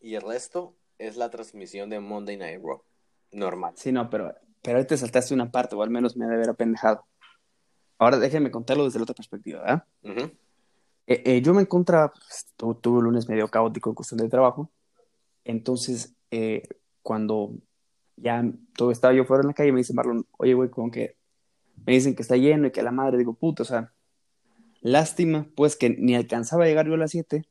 Y el resto es la transmisión de Monday Night Raw. Normal. Sí, no, pero, pero ahí te saltaste una parte, o al menos me ha de haber apendejado. ahora déjenme contarlo desde la otra perspectiva, ¿verdad? Ujú. Eh, eh, yo me encontraba, pues, tu- tuve un lunes medio caótico en cuestión de trabajo, entonces eh, cuando ya todo estaba yo fuera en la calle, me dice Marlon, oye, güey, como que me dicen que está lleno y que la madre, digo, puta, o sea, lástima, pues que ni alcanzaba a llegar yo a las 7,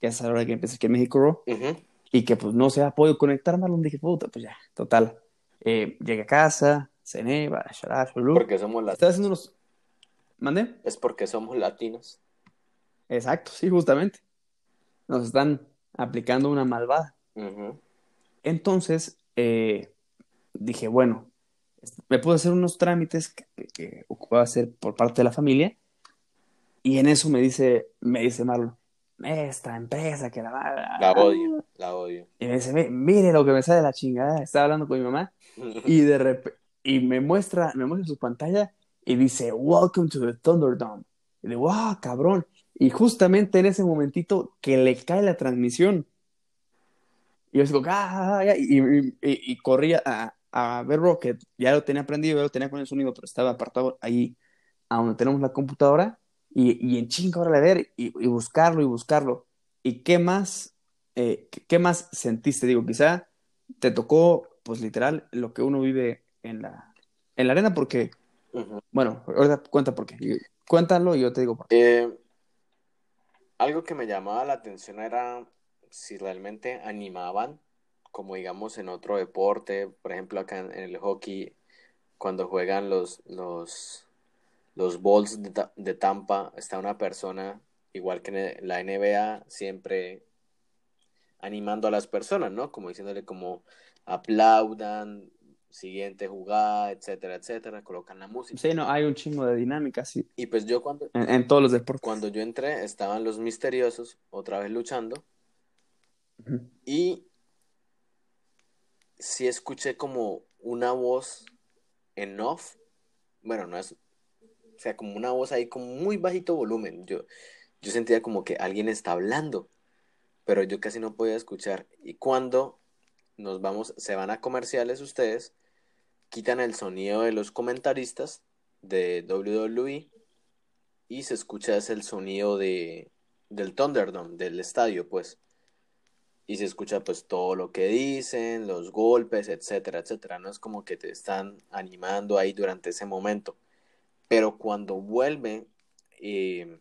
que es a la hora que empecé aquí en México Raw, Ujú. y que pues no se ha podido conectar, Marlon, dije, puta, pues ya, total. Eh, llegué a casa, cené, va, shalá. Porque somos latinos. Estaba haciendo unos... ¿Mandé? Es porque somos latinos. Exacto, sí, justamente. Nos están aplicando una malvada. Entonces, eh, dije, bueno, me puedo hacer unos trámites que, ocupaba hacer por parte de la familia. Y en eso me dice, me dice Marlon, esta empresa que la va La odio, la odio. Y me dice, "Ve, mire lo que me sale de la chingada. Estaba hablando con mi mamá y de repente, y me muestra, me muestra su pantalla y dice, Welcome to the Thunderdome. Y digo, wow, cabrón. Y justamente en ese momentito que le cae la transmisión. Y yo digo, ah, ya", y, y, y- y corría a, a ver Rocket. Ya lo tenía prendido, ya lo tenía con el sonido, pero estaba apartado ahí a donde tenemos la computadora. Y, y en chinga, órale a ver, y, buscarlo y buscarlo. ¿Y qué más, eh, qué- más sentiste? Digo, quizá te tocó, pues literal, lo que uno vive en la, en la arena, porque, bueno, ahorita cuenta por qué. Cuéntalo y yo te digo por qué. Eh, algo que me llamaba la atención era si realmente animaban, como digamos en otro deporte, por ejemplo acá en, el hockey, cuando juegan los, los, los Bulls de, de Tampa, está una persona, igual que en la NBA, siempre animando a las personas, ¿no? Como diciéndole como aplaudan, siguiente jugada, etcétera, etcétera, colocan la música. Sí, no, hay un chingo de dinámica, sí, Y pues yo cuando, en, en todos los deportes. cuando yo entré, estaban los misteriosos otra vez luchando Ujú. y sí escuché como una voz en off, bueno, no es, o sea, como una voz ahí con muy bajito volumen. Yo, yo sentía como que alguien está hablando, pero yo casi no podía escuchar. Y cuando nos vamos, se van a comerciales ustedes, quitan el sonido de los comentaristas de WWE y se escucha es el sonido de, del Thunderdome, del estadio, pues. Y se escucha pues todo lo que dicen, los golpes, etcétera, etcétera. No es como que te están animando ahí durante ese momento. Pero cuando vuelve eh,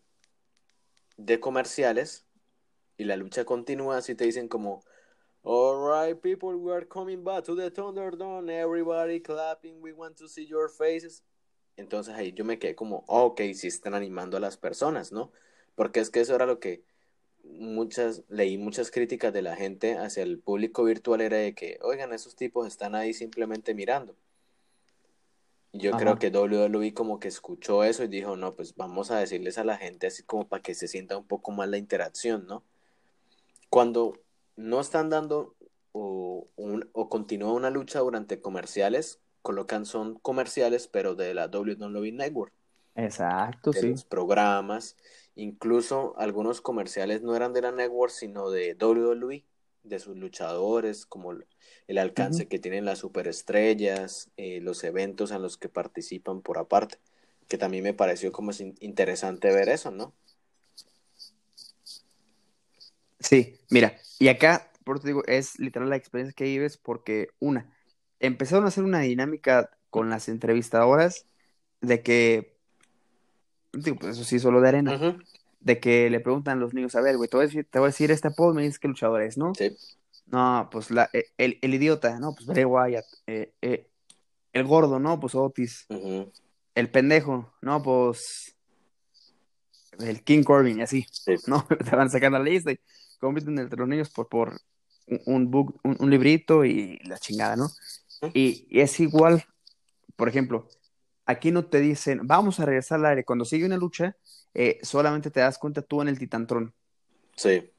de comerciales y la lucha continúa, así te dicen como, Alright people, we are coming back to the Thunderdome, everybody clapping, we want to see your faces. Entonces ahí yo me quedé como, oh, ok, sí están animando a las personas, ¿no? Porque es que eso era lo que muchas, leí muchas críticas de la gente hacia el público virtual era de que, oigan, esos tipos están ahí simplemente mirando. Y Yo Ajá. creo que WWE como que escuchó eso y dijo, no, pues vamos a decirles a la gente así como para que se sienta un poco más la interacción, ¿no? Cuando no están dando o, un- o continúa una lucha durante comerciales, colocan son comerciales, pero de la WWE Network Exacto, de sí. los programas. Incluso algunos comerciales no eran de la network, sino de WWE, de sus luchadores, como el- alcance que tienen las superestrellas, eh, los eventos en los que participan por aparte. Que también me pareció como es in- interesante ver eso, ¿no? Sí, mira, y acá, por eso te digo, es literal la experiencia que vives porque, una, empezaron a hacer una dinámica con las entrevistadoras de que, digo, pues eso sí, solo de arena, de que le preguntan a los niños, a ver, güey, te voy a decir, te voy a decir este apodo, me dices qué luchador es, ¿no? Sí. No, pues la, eh, el, el idiota, ¿no? Pues Bray Wyatt, eh, eh, el gordo, ¿no? Pues Otis, el pendejo, ¿no? Pues el King Corbin y así, sí. ¿no? [LAUGHS] Te van sacando la lista y compiten entre los niños por, por un, book, un, un librito y la chingada, ¿no? Y, y es igual, por ejemplo, aquí no te dicen, vamos a regresar al aire. Cuando sigue una lucha, eh, solamente te das cuenta tú en el Titantrón. Sí.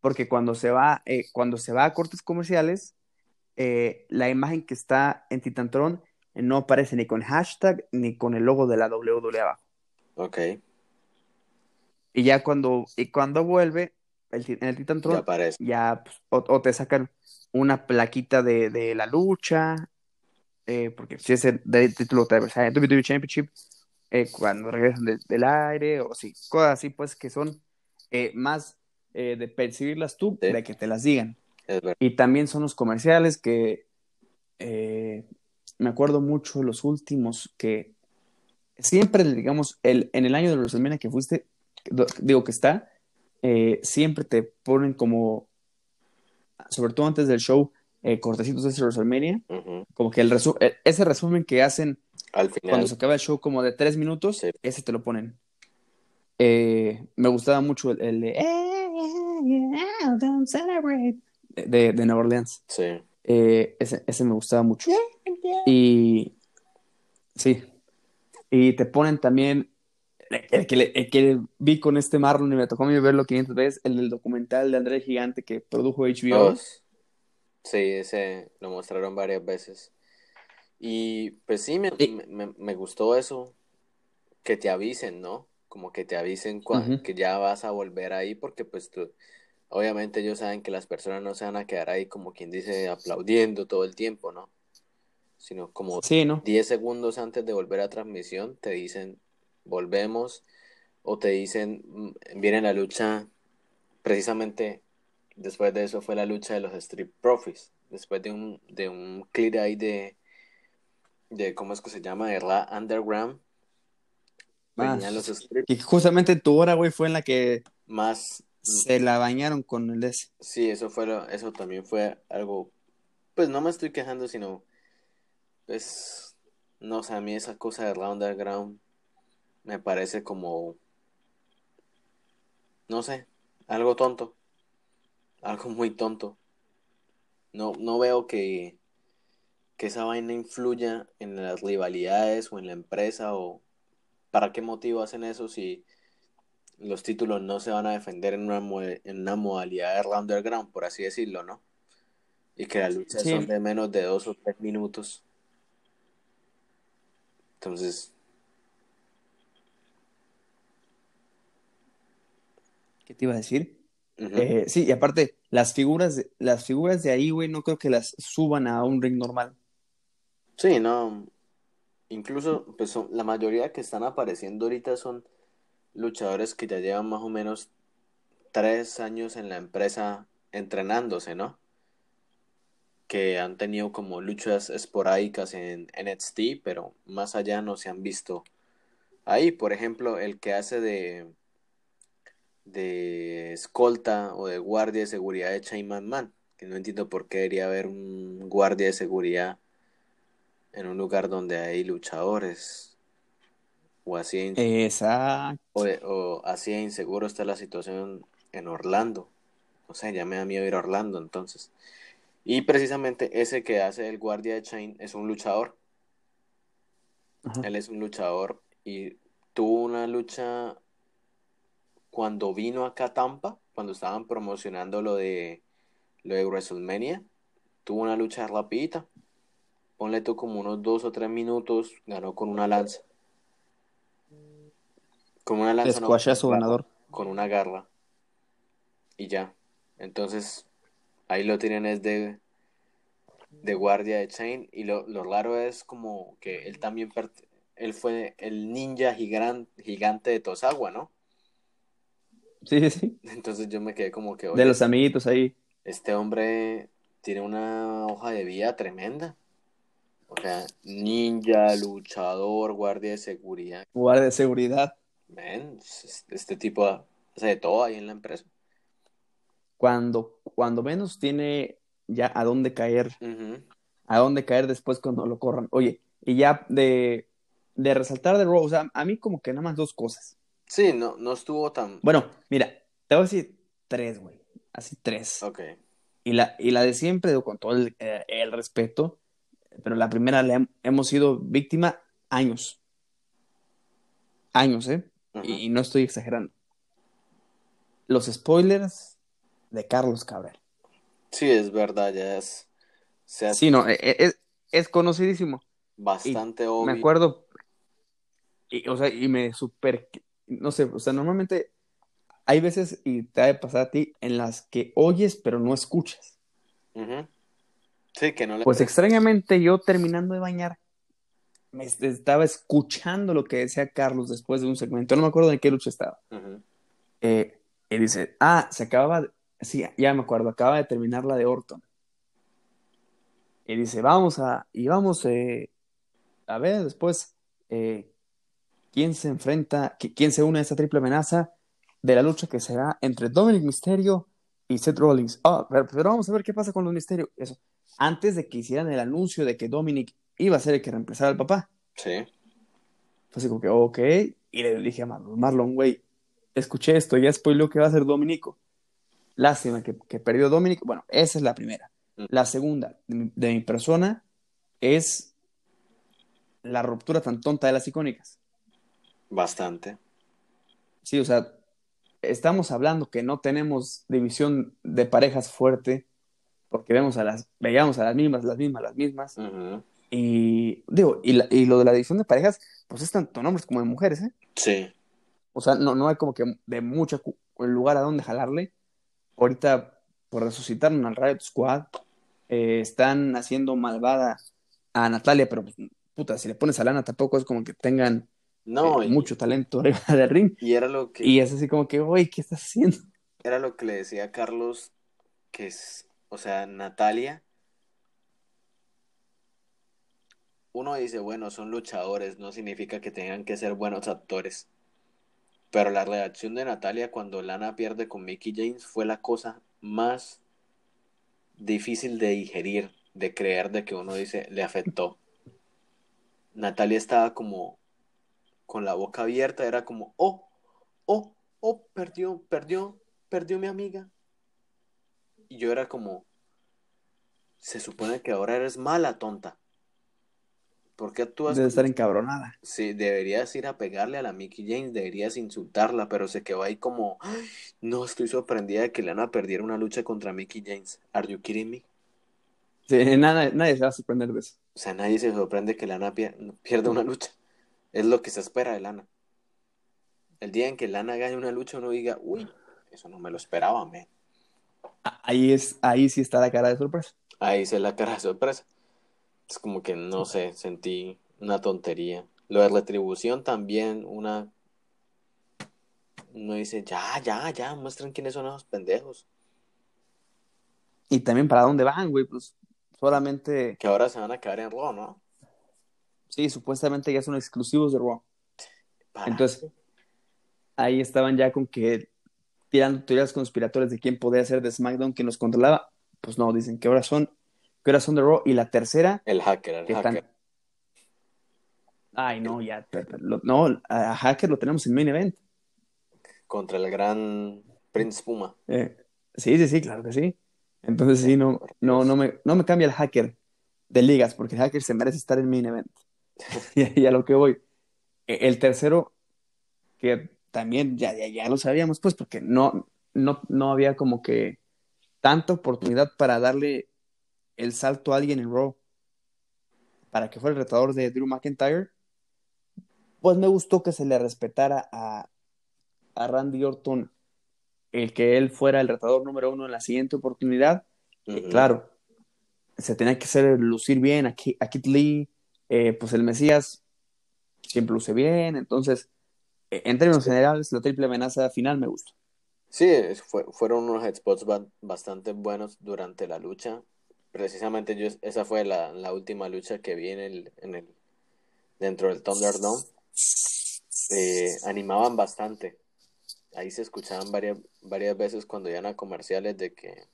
Porque cuando se va, eh, cuando se va a cortes comerciales, eh, la imagen que está en Titantron eh, no aparece ni con hashtag ni con el logo de la WWE abajo. Ok. Y ya cuando, y cuando vuelve el, en el Titantron, Ya aparece. ya pues, o, o te sacan una plaquita de, de la lucha, eh, porque si es el del título de WWE Championship, eh, cuando regresan de- del aire, o sí, cosas así, pues, que son eh, más de percibirlas tú, Sí. de que te las digan. Y también son los comerciales que me acuerdo mucho de los últimos que siempre, digamos, el, en el año de WrestleMania que fuiste, digo que está, eh, siempre te ponen como, sobre todo antes del show, eh, cortecitos de WrestleMania, Ujú. como que el resu- eh, ese resumen que hacen Al final. cuando se acaba el show como de tres minutos, Sí. ese te lo ponen. Eh, me gustaba mucho el, el de "Eh, yeah, yeah, don't celebrate", de, de Nueva Orleans. Sí. Eh, ese, ese me gustaba mucho. Y sí. Y te ponen también el que, el que vi con este Marlon y me tocó a mí verlo 500 veces, el del documental de André Gigante que produjo HBO. Dos. Sí, ese lo mostraron varias veces. Y pues sí, me, Y- me- me- gustó eso, que te avisen, ¿no? Como que te avisen cua- Ujú. que ya vas a volver ahí, porque pues tú, obviamente ellos saben que las personas no se van a quedar ahí como quien dice aplaudiendo todo el tiempo, ¿no? Sino como Sí, ¿no? 10 segundos antes de volver a transmisión te dicen volvemos o te dicen mm, viene la lucha precisamente después de eso fue la lucha de los Street Profits después de un de un clip ahí de de cómo es que se llama de Raw Underground los Street Y justamente tu hora, güey, fue en la que más se la bañaron con el ese. Sí, eso fue lo- eso también fue algo, pues no me estoy quejando, sino, pues, no sé, a mí esa cosa de Raw Underground me parece como, no sé, algo tonto, algo muy tonto. No, no veo que, que esa vaina influya en las rivalidades o en la empresa o para qué motivo hacen eso si los títulos no se van a defender en una, en una modalidad de Underground, por así decirlo, ¿no? Y que las luchas Sí. son de menos de dos o tres minutos. Entonces, ¿Qué te iba a decir? Eh, sí, y aparte, las figuras, de- las figuras de ahí, güey, no creo que las suban a un ring normal. Sí, no. Incluso, pues son, la mayoría que están apareciendo ahorita son luchadores que ya llevan más o menos tres años en la empresa entrenándose, ¿no? Que han tenido como luchas esporádicas en NXT, pero más allá no se han visto ahí. Por ejemplo, el que hace de, de escolta o de guardia de seguridad de Shane McMahon, que no entiendo por qué debería haber un guardia de seguridad en un lugar donde hay luchadores. O así, de Exacto. o, así de inseguro está la situación en Orlando. O sea, ya me da miedo ir a Orlando entonces. Y precisamente ese que hace el guardia de Chain es un luchador. Ajá. Él es un luchador y tuvo una lucha cuando vino acá a Tampa, cuando estaban promocionando lo de lo de WrestleMania. Tuvo una lucha rapidita. Ponle tú como unos dos o tres minutos, ganó con una lanza. Con una lanza, no, con una- ganador. con una garra. Y ya. Entonces, ahí lo tienen es de, de guardia de Chain. Y lo, lo raro es como que él también él fue el ninja gigan- gigante de Tosagua, ¿no? Sí, sí, sí. Entonces yo me quedé como que, De los amiguitos ahí. este hombre tiene una hoja de vida tremenda. O sea, ninja, luchador, guardia de seguridad. Guardia de seguridad. Es- este tipo hace de todo ahí en la empresa. Cuando, cuando menos tiene ya a dónde caer, a dónde caer después cuando lo corran. Oye, y ya de, de resaltar de sea, a mí como que nada más dos cosas. Sí, no, no estuvo tan... Bueno, mira, te voy a decir tres, güey. Así tres. Ok. Y la, y la de siempre, con todo el, eh, el respeto, pero la primera la hem- hemos sido víctima años. Años, ¿eh? Y, y no estoy exagerando. Los spoilers de Carlos Cabrera. Sí, es verdad, ya es... Se Sí, no, e- e- es, es conocidísimo. bastante Me obvio. acuerdo, y, o sea, y me super, no sé, o sea, normalmente hay veces, y te ha de pasar a ti, en las que oyes pero no escuchas. Sí, que no le... Pues extrañamente yo terminando de bañar, me estaba escuchando lo que decía Carlos después de un segmento, no me acuerdo en qué lucha estaba. Eh, y dice, ah, se acababa, sí, ya me acuerdo, acaba de terminar la de Orton. Y dice, vamos a, y vamos eh, a ver después eh, quién se enfrenta, quién se une a esta triple amenaza de la lucha que será entre Dominic Mysterio y Seth Rollins. Ah, pero, vamos a ver qué pasa con los Mysterio. Eso, antes de que hicieran el anuncio de que Dominic iba a ser el que reemplazara al papá. Sí. Entonces, como que, ok. Y le dije a Marlon, Marlon, güey, escuché esto, ya spoiló que va a ser Dominico. Lástima que, que perdió Dominic. Bueno, esa es la primera. Mm. La segunda de mi, persona es la ruptura tan tonta de las icónicas. Bastante. Sí, o sea, estamos hablando que no tenemos división de parejas fuerte, porque vemos a las, veíamos a las mismas, las mismas, las mismas. Y digo, y, y, lo de la división de parejas, pues es tanto hombres como de mujeres, ¿eh? Sí. O sea, no, no hay como que de mucho lugar a donde jalarle. Ahorita, por resucitar al Riot Squad, eh, están haciendo malvada a Natalia, pero pues, puta, si le pones a Lana tampoco es como que tengan no, eh, mucho talento [LAUGHS] arriba del ring. Y era lo que. Y es así como que, uy, ¿qué estás haciendo? Era lo que le decía a Carlos, que es, o sea, Natalia. Uno dice, bueno, son luchadores, no significa que tengan que ser buenos actores. Pero la reacción de Natalia cuando Lana pierde con Mickey James fue la cosa más difícil de digerir, de creer de que uno dice, le afectó. Natalia estaba como con la boca abierta, era como, oh, oh, oh, perdió, perdió, perdió mi amiga. Y yo era como, se supone que ahora eres mala, tonta. ¿Por qué actúas? Debe estar encabronada. Sí, deberías ir a pegarle a la Mickey James, deberías insultarla, pero se quedó ahí como, no estoy sorprendida de que Lana perdiera una lucha contra Mickey James. ¿Are you kidding me? Sí, nada, nadie se va a sorprender de eso. O sea, nadie se sorprende que Lana pierda una lucha. Es lo que se espera de Lana. El día en que Lana gane una lucha, uno diga, uy, eso no me lo esperaba, man. Ahí, es, ahí sí está la cara de sorpresa. Ahí es la cara de sorpresa. Es como que, no sé, sentí una tontería. Lo de retribución también, una... Uno dice, ya, ya, ya, muestren quiénes son esos pendejos. Y también para dónde van, güey, pues solamente... Que ahora se van a quedar en Raw, ¿no? Sí, supuestamente ya son exclusivos de Raw. Entonces, ahí estaban ya con que tirando teorías conspiratorias de quién podía ser de SmackDown quien los controlaba. Pues no, dicen que ahora son que ahora son de Raw. Y la tercera. El hacker, el hacker. Ay, no, ya. no, a hacker lo tenemos en main event. Contra el gran Prince Puma. Eh, sí, sí, sí, claro que sí. Entonces sí, no, no, no, me, no me cambia el hacker de ligas, porque el hacker se merece estar en main event. [LAUGHS] y, a lo que voy. E, el tercero, que también ya, ya, ya lo sabíamos, pues, porque no, no, no había como que tanta oportunidad para darle el salto a alguien en Raw para que fuera el retador de Drew McIntyre, pues me gustó que se le respetara a, a Randy Orton el que él fuera el retador número uno en la siguiente oportunidad. claro, se tenía que hacer lucir bien a, Kit Lee, eh, pues el Mesías siempre luce bien, entonces, eh, en términos generales, la triple amenaza final me gustó. Sí, fueron unos headspots bastante buenos durante la lucha precisamente yo, esa fue la, la última lucha que vi en el, en el dentro del Thunderdome. Eh, animaban bastante. Ahí se escuchaban varias, varias veces cuando iban a comerciales de que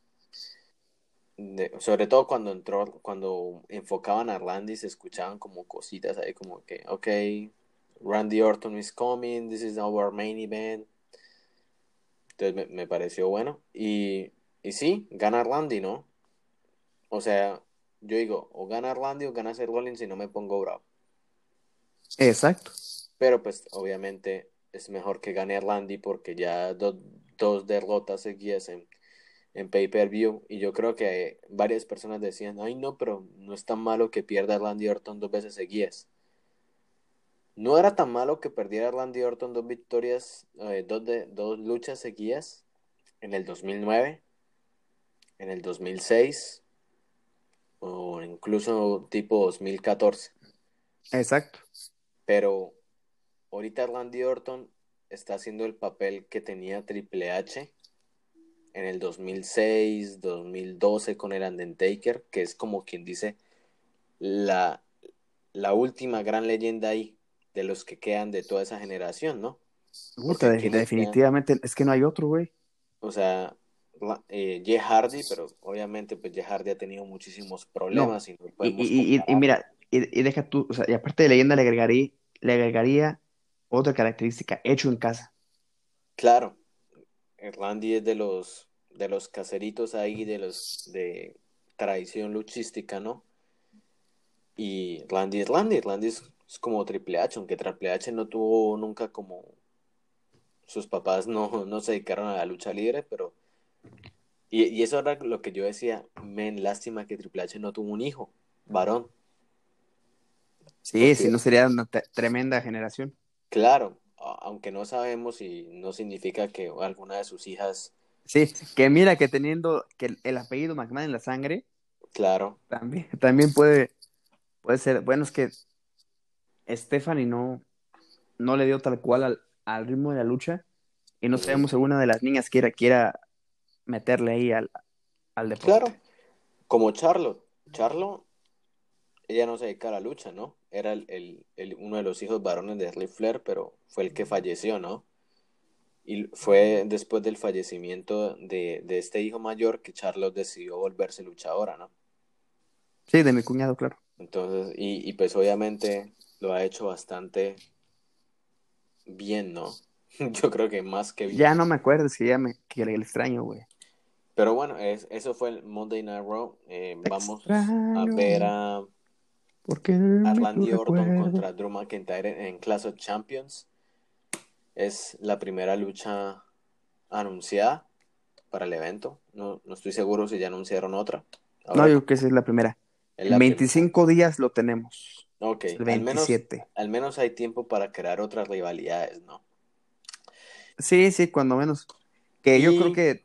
sobre todo cuando entró, cuando enfocaban a Randy, se escuchaban como cositas ahí como que, ok, Randy Orton is coming, this is our main event. Entonces me, me pareció bueno. Y, y sí, gana Randy, ¿no? O sea, yo digo, o gana Randy o gana Seth Rollins si no me pongo bravo. Exacto. Pero pues obviamente es mejor que gane Randy porque ya dos derrotas seguidas en, en pay-per-view y yo creo que varias personas decían, ay no, pero no es tan malo que pierda Randy Orton dos veces seguidas. No era tan malo que perdiera Randy Orton dos victorias, eh, dos, de, dos luchas seguidas en el 2009, en el 2006 o incluso tipo 2014. Exacto. Pero ahorita Randy Orton está haciendo el papel que tenía Triple H en el 2006, 2012 con el Undertaker, que es como quien dice la, la última gran leyenda ahí de los que quedan de toda esa generación, ¿no? Puta, de- definitivamente es que no hay otro, güey. O sea, eh, Jeff Hardy, pero obviamente pues Jeff Hardy ha tenido muchísimos problemas y no podemos y- y- mira, y, y deja tú, o sea, y aparte de leyenda le agregaría, le agregaría otra característica, hecho en casa. Claro, el Randy es de los de los caseritos ahí, de los de tradición luchística, ¿no? Y Randy es Randy, Randy es, es como Triple H, aunque Triple H no tuvo nunca como sus papás no, no se dedicaron a la lucha libre, pero y, y eso era lo que yo decía, men, lástima que Triple H no tuvo un hijo, varón. Sí, si no sería una tremenda generación. Claro, aunque no sabemos y no significa que alguna de sus hijas, Sí, que mira que teniendo que el, el apellido McMahon en la sangre, claro, también, [LAUGHS] también puede, puede ser, bueno, es que Stephanie no, no le dio tal cual al, al ritmo de la lucha y no sabemos si alguna de las niñas quiera, quiera meterle ahí al, al deporte. Claro, como Charlotte. Charlotte, ella no se dedica a la lucha, ¿no? Era el, el- el- uno de los hijos varones de Ric Flair, pero fue el que falleció, ¿no? Y fue después del fallecimiento de, de este hijo mayor que Charlotte decidió volverse luchadora, ¿no? Sí, de mi cuñado, claro. Entonces, y, y pues obviamente lo ha hecho bastante bien, ¿no? [LAUGHS] Yo creo que más que bien. Ya no me acuerdo si ya me, que le extraño, güey. Pero bueno, es, eso fue el Monday Night Raw. Eh, vamos extraño. a ver a... Porque Orton contra Drew McIntyre en Clash of Champions. Es la primera lucha anunciada para el evento. No, no estoy seguro si ya anunciaron otra. No, yo creo que esa es la primera. En la 25 días lo tenemos. Ok, El al menos, 27. al menos hay tiempo para crear otras rivalidades, ¿no? Sí, sí, cuando menos. Que yo creo que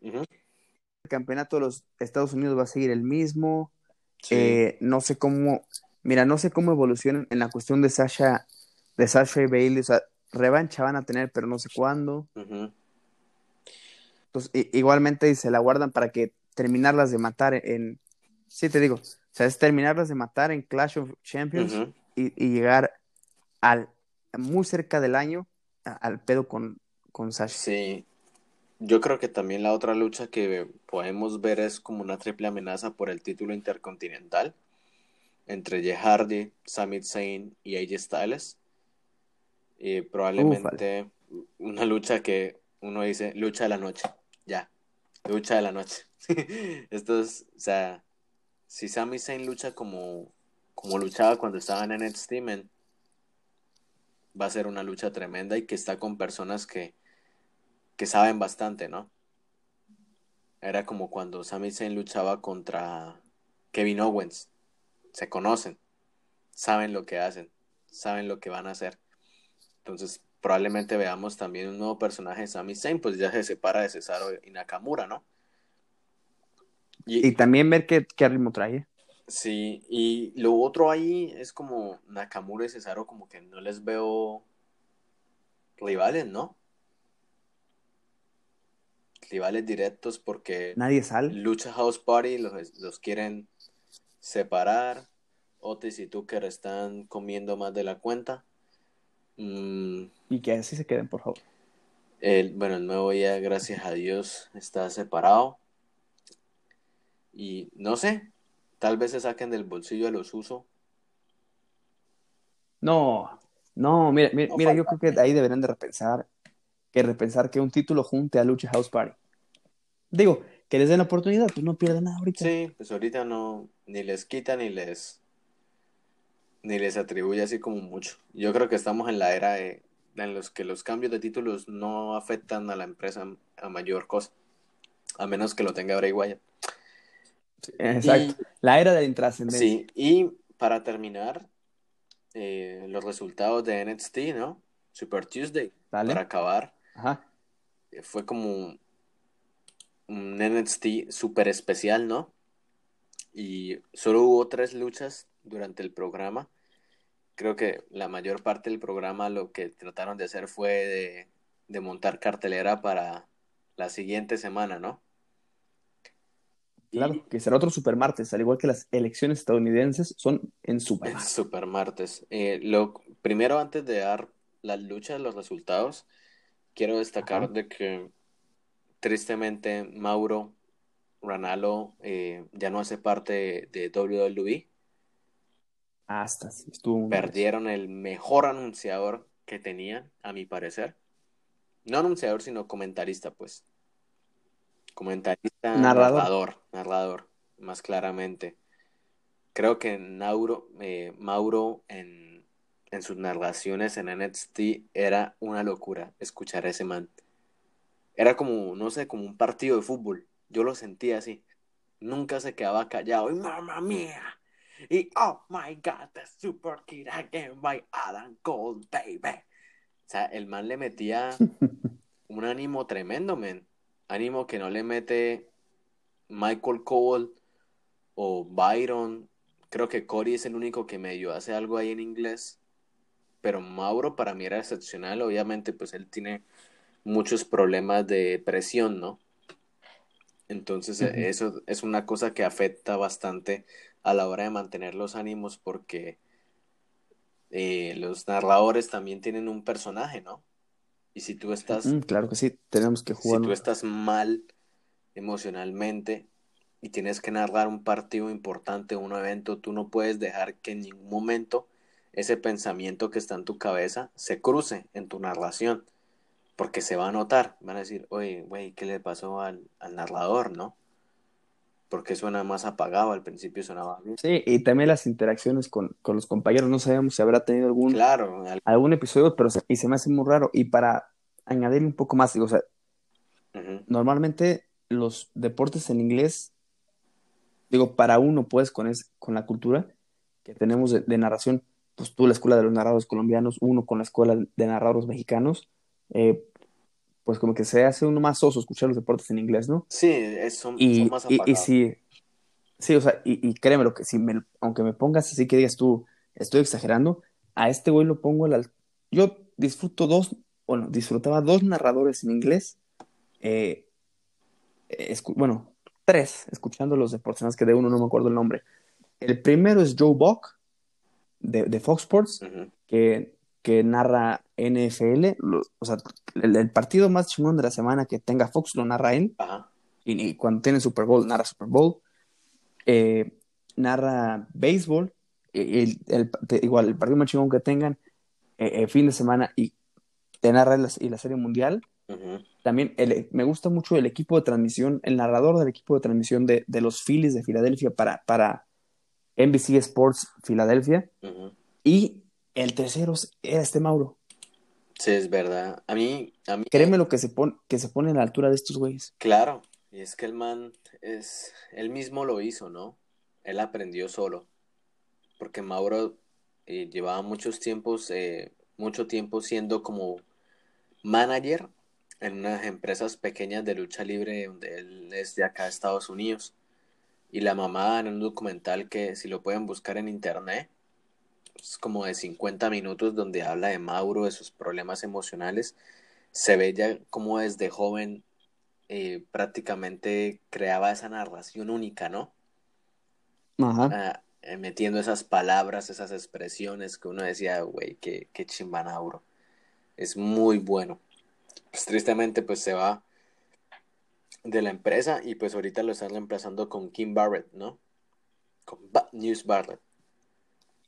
el campeonato de los Estados Unidos va a seguir el mismo. Sí. Eh, no sé cómo, mira, no sé cómo evolucionan en la cuestión de Sasha, de Sasha y Bailey. O sea, revancha van a tener, pero no sé cuándo. Ujú, Entonces, igualmente se la guardan para que terminarlas de matar en, sí te digo, o sea, es terminarlas de matar en Clash of Champions y, y llegar al muy cerca del año a- al pedo con, con Sasha. Sí, yo creo que también la otra lucha que podemos ver es como una triple amenaza por el título intercontinental entre Jeff Hardy, Sami Zayn y AJ Styles. Y probablemente una lucha que uno dice, lucha de la noche, ya, lucha de la noche. [LAUGHS] Esto es, o sea, si Sami Zayn lucha como, como luchaba cuando estaba en NXT, man, va a ser una lucha tremenda y que está con personas que que saben bastante, ¿no? Era como cuando Sami Zayn luchaba contra Kevin Owens. Se conocen, saben lo que hacen, saben lo que van a hacer. Entonces, probablemente veamos también un nuevo personaje de Sami Zayn, pues ya se separa de Cesaro y Nakamura, ¿no? Y también ver qué, qué ritmo trae. Sí, y lo otro ahí es como Nakamura y Cesaro como que no les veo rivales, ¿no? Rivales directos porque Nadie sale. Lucha House Party los, los quieren separar. Otis y Tucker están comiendo más de la cuenta. Mm, Y que así se queden, por favor. el, bueno, el nuevo ya, gracias a Dios, está separado. Y no sé, tal vez se saquen del bolsillo a los usos. No, no, mira, mira, No mira, yo creo que ahí deberían de repensar, que repensar que un título junte a Lucha House Party. Digo, que les den la oportunidad, pues no pierdan nada ahorita. Sí, pues ahorita no, ni les quita ni les, ni les atribuye así como mucho. Yo creo que estamos en la era de, en los que los cambios de títulos no afectan a la empresa a mayor cosa, a menos que lo tenga Bray Wyatt. Exacto. La era de la intrascendencia. Sí, y para terminar, eh, los resultados de NXT, ¿no? Super Tuesday, Dale. para acabar, Ajá. eh, fue como un NXT súper especial, ¿no? Y solo hubo tres luchas durante el programa creo que la mayor parte del programa lo que trataron de hacer fue de, de montar cartelera para la siguiente semana, ¿no? Claro, que será otro supermartes, al igual que las elecciones estadounidenses son en supermartes. Supermartes. Eh, lo primero, antes de dar la lucha de los resultados, quiero destacar Ajá. de que tristemente Mauro Ranallo eh, ya no hace parte de, de WWE. Hasta sí, estuvo. Perdieron el mejor anunciador que tenían, a mi parecer. No anunciador, sino comentarista, pues. Comentarista, Narrador. narrador, narrador, más claramente. Creo que Nauro, eh, Mauro en, en sus narraciones en NXT era una locura escuchar a ese man. Era como, no sé, como un partido de fútbol. Yo lo sentía así. Nunca se quedaba callado. Y mamá mía. Y oh my god, the super kid again by Adam Cole, baby. O sea, el man le metía [LAUGHS] un ánimo tremendo, man. Ánimo que no le mete Michael Cole o Byron. Creo que Cory es el único que medio hace algo ahí en inglés. Pero Mauro para mí era excepcional. Obviamente, pues él tiene muchos problemas de presión, ¿no? Entonces, eso es una cosa que afecta bastante a la hora de mantener los ánimos porque eh, los narradores también tienen un personaje, ¿no? Y si tú estás, Mm, claro que sí, tenemos que si jugar. tú estás mal emocionalmente y tienes que narrar un partido importante, un evento, tú no puedes dejar que en ningún momento ese pensamiento que está en tu cabeza se cruce en tu narración, porque se va a notar, van a decir, oye, güey, ¿qué le pasó al, al narrador, no? Porque suena más apagado, al principio sonaba bien. Sí, y también las interacciones con, con los compañeros. No sabemos si habrá tenido algún, Claro, al- algún episodio, pero se, y se me hace muy raro. Y para añadirle un poco más, digo, o sea, normalmente los deportes en inglés, digo, para uno, pues, con, es, con la cultura que tenemos de, de narración, pues tú la escuela de los narradores colombianos, uno con la escuela de narradores mexicanos, eh, pues como que se hace uno más oso escuchar los deportes en inglés, ¿no? Sí, es- son, más y, y si, sí, o sea, y, y créeme lo que si me, aunque me pongas así que digas tú, estoy exagerando, a este güey lo pongo al yo disfruto dos, bueno, disfrutaba dos narradores en inglés, eh, escu- bueno, tres, escuchando los deportes, más que de uno no me acuerdo el nombre. El primero es Joe Buck, de, de Fox Sports, que, que narra NFL, lo- o sea, el, el partido más chingón de la semana que tenga Fox lo narra él, y, y cuando tiene Super Bowl, narra Super Bowl, eh, narra béisbol, el, el- igual el partido más chingón que tengan, eh, eh, fin de semana, y te narra la, y la Serie Mundial. También el- me gusta mucho el equipo de transmisión, el narrador del equipo de transmisión de, de los Phillies de Filadelfia para, para NBC Sports Filadelfia. Y el tercero era este Mauro. Sí, es verdad. A mí, a mí, Créeme lo que se, pone que se pone a la altura de estos güeyes. claro, y es que el man es, él mismo lo hizo, ¿no? Él aprendió solo, porque Mauro eh, llevaba muchos tiempos, eh, mucho tiempo siendo como manager en unas empresas pequeñas de lucha libre donde él es de acá de Estados Unidos. Y la mamá en un documental que si lo pueden buscar en internet, es como de 50 minutos donde habla de Mauro, de sus problemas emocionales. Se ve ya como desde joven eh, prácticamente creaba esa narración única, ¿no? Ajá. Ah, eh, metiendo esas palabras, esas expresiones que uno decía, güey, qué, qué chimba Nauro. Es muy bueno. Pues tristemente pues se va de la empresa y pues ahorita lo están reemplazando con Kim Barrett, ¿no? Con Bad News Barrett.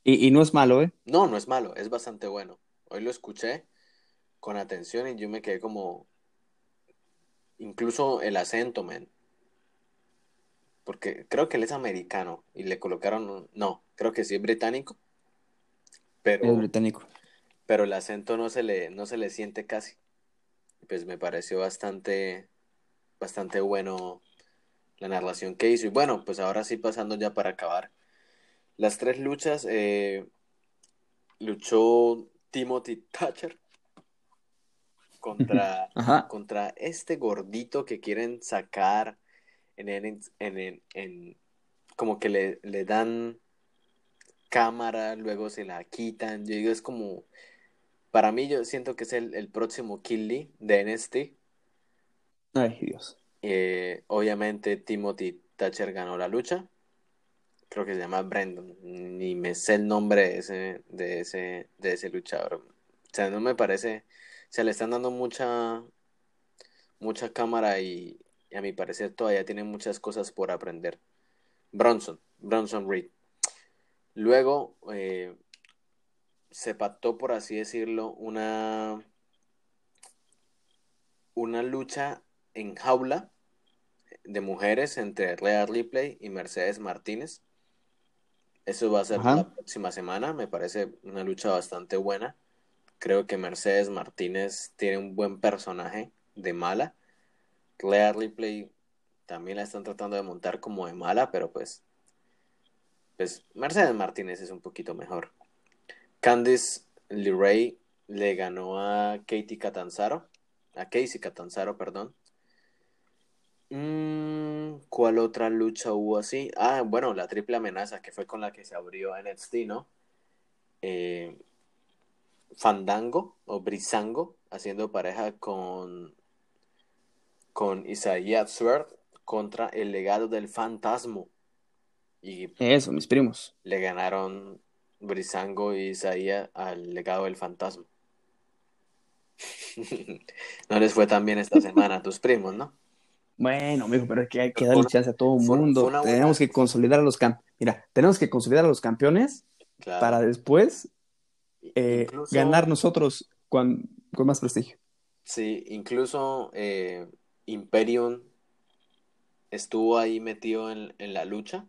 Y, y no es malo, ¿eh? No, no es malo, es bastante bueno. Hoy lo escuché con atención y yo me quedé como... Incluso el acento, man. Porque creo que él es americano y le colocaron... No, creo que sí es británico. Es Pero, británico. pero el acento no se le, no se le siente casi. Pues me pareció bastante, bastante bueno la narración que hizo. Y bueno, pues ahora sí pasando ya para acabar. Las tres luchas, eh, luchó Timothy Thatcher contra, [LAUGHS] Ajá. contra este gordito que quieren sacar en, en, en, como que le, le dan cámara, luego se la quitan. Yo digo, es como, para mí yo siento que es el, el próximo Killy de NXT. Ay, Dios. Eh, obviamente Timothy Thatcher ganó la lucha. Creo que se llama Brandon. Ni me sé el nombre de ese, de ese, luchador. O sea, no me parece. Se le están dando mucha, mucha cámara y, y a mi parecer todavía tiene muchas cosas por aprender. Bronson, Bronson Reed. Luego eh, se pactó, por así decirlo, una, una lucha en jaula de mujeres entre Rhea Ripley y Mercedes Martínez. Eso va a ser Ajá. la próxima semana. Me parece una lucha bastante buena. Creo que Mercedes Martínez tiene un buen personaje de mala. Rhea Ripley también la están tratando de montar como de mala, pero pues, pues Mercedes Martínez es un poquito mejor. Candice LeRae le ganó a Katie Catanzaro, a Casey Catanzaro, perdón. Mm, ¿cuál otra lucha hubo así? Ah, bueno, la triple amenaza que fue con la que se abrió NXT, ¿no? Eh, Fandango o Brisango haciendo pareja con con Isaiah Sword contra el legado del fantasma. Y Eso, mis primos. le ganaron Brisango y Isaías al legado del fantasma. [LAUGHS] no les fue tan bien esta semana a tus primos, ¿no? Bueno, mijo, pero es que hay que darle chance a todo el mundo. buena- Tenemos que consolidar a los campeones. Mira, tenemos que consolidar a los campeones Claro. para después eh, Incluso- ganar nosotros con, con más prestigio. Sí, incluso eh, Imperium estuvo ahí metido en, en la lucha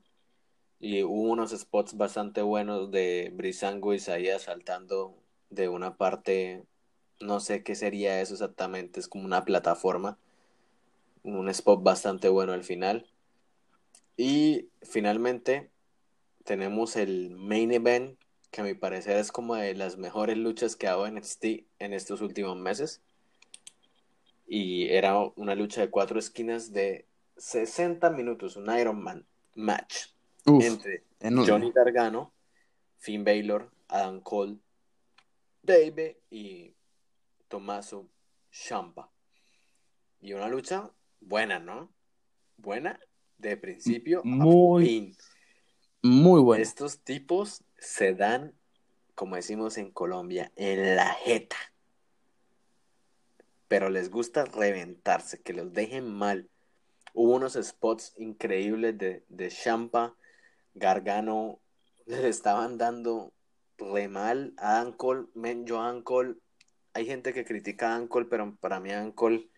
y hubo unos spots bastante buenos de Brisango y Isaías saltando de una parte, no sé qué sería eso exactamente, es como una plataforma, un spot bastante bueno al final. Y finalmente tenemos el main event, que a mi parecer es como de las mejores luchas que ha dado NXT en estos últimos meses. Y era una lucha de cuatro esquinas de 60 minutos, un Iron Man match Uf, entre enorme. Johnny Gargano, Finn Balor, Adam Cole, Baby y Tommaso Ciampa. Y una lucha buena, ¿no? Buena de principio a Muy fin. Muy bueno. Estos tipos se dan, como decimos en Colombia, en la jeta. Pero les gusta reventarse, que los dejen mal. Hubo unos spots increíbles de, de Champa, Gargano, le estaban dando re mal a Adam Cole. Men, yo a Adam Cole, hay gente que critica a Adam Cole, pero para mí Adam Cole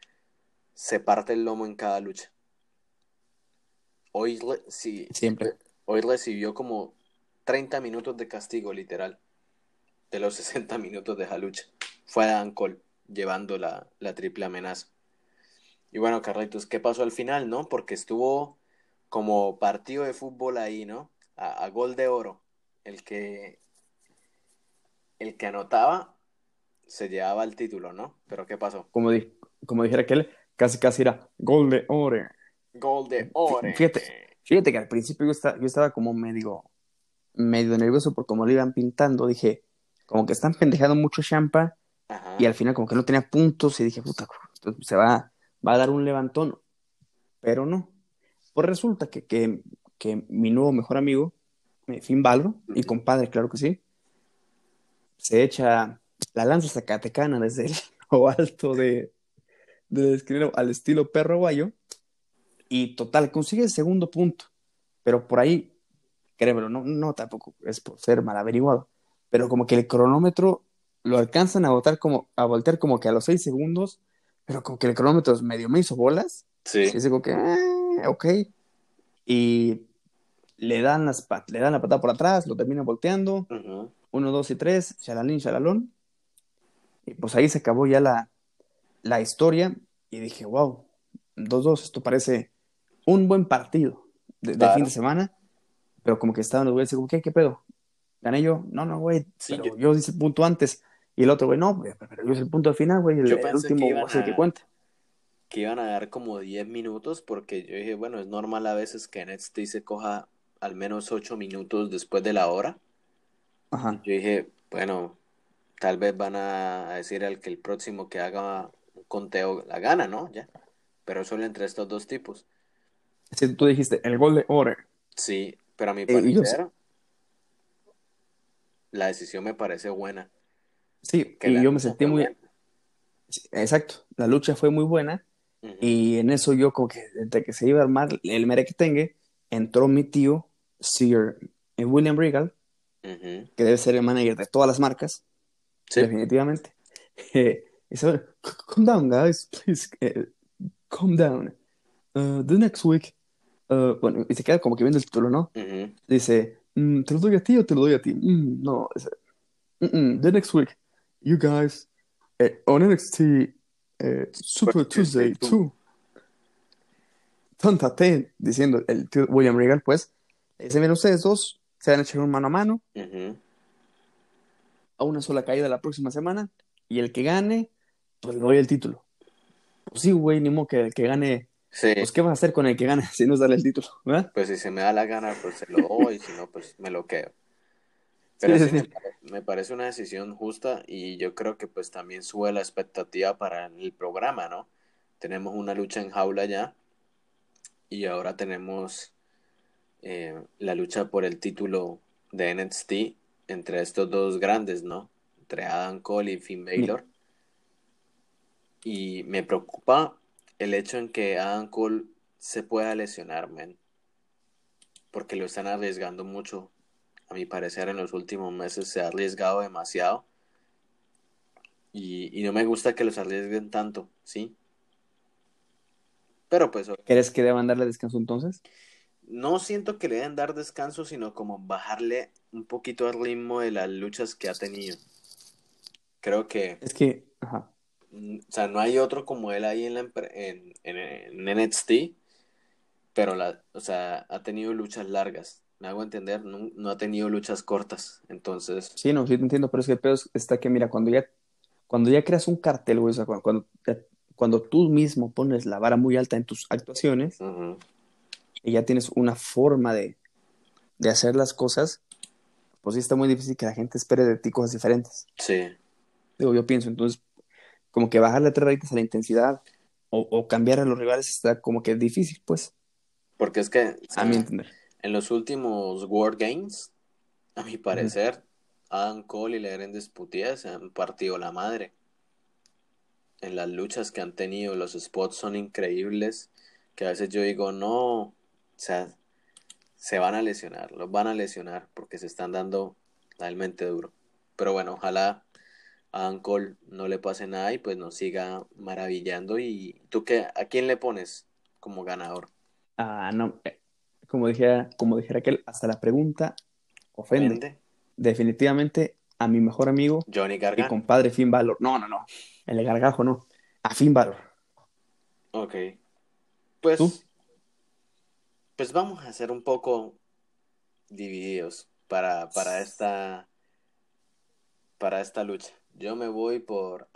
se parte el lomo en cada lucha. Hoy, sí, Siempre. Hoy recibió como 30 minutos de castigo, literal, de los [LAUGHS] 60 minutos de esa lucha. Fue Adam Cole llevando la, la triple amenaza. Y bueno, Carlitos, ¿qué pasó al final, no? Porque estuvo como partido de fútbol ahí, ¿no? A, a gol de oro. El que, el que anotaba se llevaba el título, ¿no? Pero ¿qué pasó? Como, di- como dijera aquel, casi casi era gol de oro. Gol de oro. Fíjate. Fíjate que al principio yo estaba, yo estaba como medio, medio nervioso por cómo lo iban pintando. Dije, como que están pendejando mucho Champa Ajá. y al final como que no tenía puntos y dije, puta, se va, va a dar un levantón. Pero no. Pues resulta que, que, que mi nuevo mejor amigo, eh, Finn Balor, y compadre, claro que sí, se echa la lanza zacatecana desde [LAUGHS] lo alto de, del esquinero al estilo perro guayo y total, consigue el segundo punto, pero por ahí, créemelo, no, no tampoco es por ser mal averiguado, pero como que el cronómetro lo alcanzan a voltear como, a voltear como que a los seis segundos, pero como que el cronómetro medio me hizo bolas, Sí. y es como que, ah, ok, y le dan, las pat- le dan la patada por atrás, lo termina volteando, uno, dos y tres, chalalín, chalalón. Y pues ahí se acabó ya la, la historia. Y dije, wow, 2-2, esto parece un buen partido de, de Claro. fin de semana. Pero como que estaban los güeyes, como, ¿qué, qué pedo? ¿Gané yo? No, no, güey, Sí, yo- yo... hice el punto antes. Y el otro, güey, no, güey, pero yo hice el punto al final, güey. El, Yo el último que el que a- cuenta. que iban a dar como 10 minutos porque yo dije, bueno, es normal a veces que NXT se coja al menos 8 minutos después de la hora, Ajá. Yo dije, bueno, tal vez van a decir al que el próximo que haga conteo la gana, ¿no? Ya. Pero solo entre estos dos tipos. Sí, tú dijiste el gol de Order. Sí, pero a mi Eh, parecer, la decisión me parece buena. Sí, Que y yo me sentí muy... buena. Exacto, la lucha fue muy buena Ujú, y en eso yo como que entre que se iba a armar el merequetengue, entró mi tío Sir William Regal, ujú. que debe ser el manager de todas las marcas, Sí, definitivamente. [LAUGHS] Eh, y dice, "Bueno, c- calm down, guys, [LAUGHS] please, eh, calm down. Uh, the next week, uh", bueno, y se queda como que viendo el título, ¿no? ujú. Dice, "Mm, ¿te lo doy a ti o te lo doy a ti? "Mm, no, dice, "Mm, mm, the next week, you guys, eh, on NXT eh, Super Tuesday 2, tántate, diciendo el tío William Regal, pues, dice, miren, ustedes dos se van a echar un mano a mano Ujú. a una sola caída la próxima semana y el que gane, pues le doy el título. Pues sí, güey, ni modo que el que gane, Sí, pues ¿qué vas a hacer con el que gane [LAUGHS] si no es darle el título, ¿verdad? pues si se me da la gana, pues se lo doy, si no, pues me lo quedo. [LAUGHS] Pero Sí, sí, sí, me, parece una decisión justa y yo creo que pues también sube la expectativa para el programa, ¿no? Tenemos una lucha en jaula ya y ahora tenemos eh, la lucha por el título de NXT entre estos dos grandes, ¿no? Entre Adam Cole y Finn Balor. Y me preocupa el hecho en que Adam Cole se pueda lesionar, man. Porque lo están arriesgando mucho. A mi parecer, en los últimos meses se ha arriesgado demasiado. Y, y no me gusta que los arriesguen tanto, ¿sí? Pero pues ¿Crees que deban darle descanso entonces? no siento que le deben dar descanso, sino como bajarle un poquito el ritmo de las luchas que ha tenido. Creo que, Es que, ajá. O sea, no hay otro como él ahí en, la, en, en, en NXT, pero la, o sea, ha tenido luchas largas. Me hago entender, no, no ha tenido luchas cortas. Entonces, Sí, no, sí te entiendo, pero es que el pedo es- está que, mira, cuando ya, cuando ya creas un cartel, güey, o sea, cuando, cuando, cuando tú mismo pones la vara muy alta en tus actuaciones y ya tienes una forma de, de hacer las cosas, pues sí está muy difícil que la gente espere de ti cosas diferentes. sí, Digo, yo pienso, entonces, como que bajarle tres rayitas a la intensidad o, o cambiar a los rivales está como que difícil, pues, porque es que o a mi entender. en los últimos World Games, a mi parecer, Adam Cole y Legend Disputía se han partido la madre. En las luchas que han tenido, los spots son increíbles, que a veces yo digo, no, o sea, se van a lesionar, los van a lesionar porque se están dando realmente duro. Pero bueno, ojalá a Adam Cole no le pase nada y pues nos siga maravillando. ¿Y tú qué, a quién le pones como ganador? Ah, no, eh, como dijera, como dijera aquel, hasta la pregunta ofende. Definitivamente a mi mejor amigo Johnny y Gargano. compadre Finn Balor. No, no, no. El gargajo no. A Finn Balor. Ok. Pues, ¿Tú? pues vamos a ser un poco divididos para, para esta para esta lucha. Yo me voy por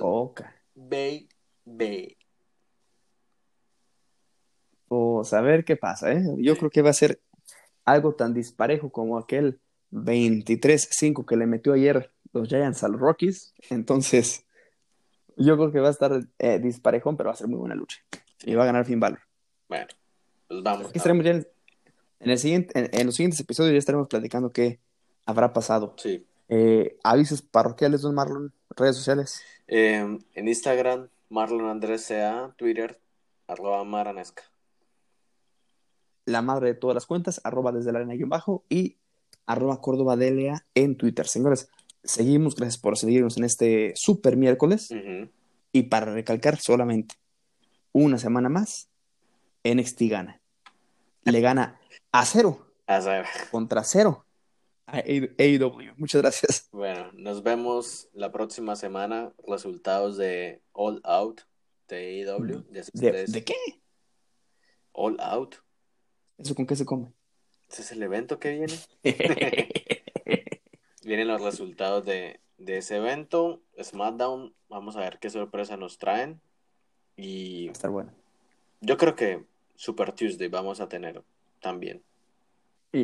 poca. Baby. Pues a ver qué pasa, ¿eh? Yo creo que va a ser algo tan disparejo como aquel 23-5 que le metió ayer los Giants a los Rockies. Entonces, yo creo que va a estar eh, disparejón, pero va a ser muy buena lucha. Y va a ganar Finn Balor. Bueno, pues vamos. Estaremos ya en, en el siguiente, en, en los siguientes episodios ya estaremos platicando qué habrá pasado. Sí. Eh, avisos parroquiales, don Marlon, redes sociales. Eh, en Instagram, Marlon Andrés Sea, Twitter, arroba Maranesca. la madre de todas las cuentas, arroba desde la arena guion bajo y arroba Córdoba Delia en Twitter. Señores, seguimos, gracias por seguirnos en este super miércoles y para recalcar solamente una semana más, NXT gana. Le gana a cero A saber. contra cero AEW. Muchas gracias. Bueno, nos vemos la próxima semana. Resultados de All Out de AEW. Sé ¿De, de qué? All Out. ¿Eso con qué se come? Ese es el evento que viene. [LAUGHS] Vienen los resultados de, de ese evento. SmackDown. Vamos a ver qué sorpresa nos traen. Y Va a estar bueno. yo creo que Super Tuesday vamos a tener también. ¿Y,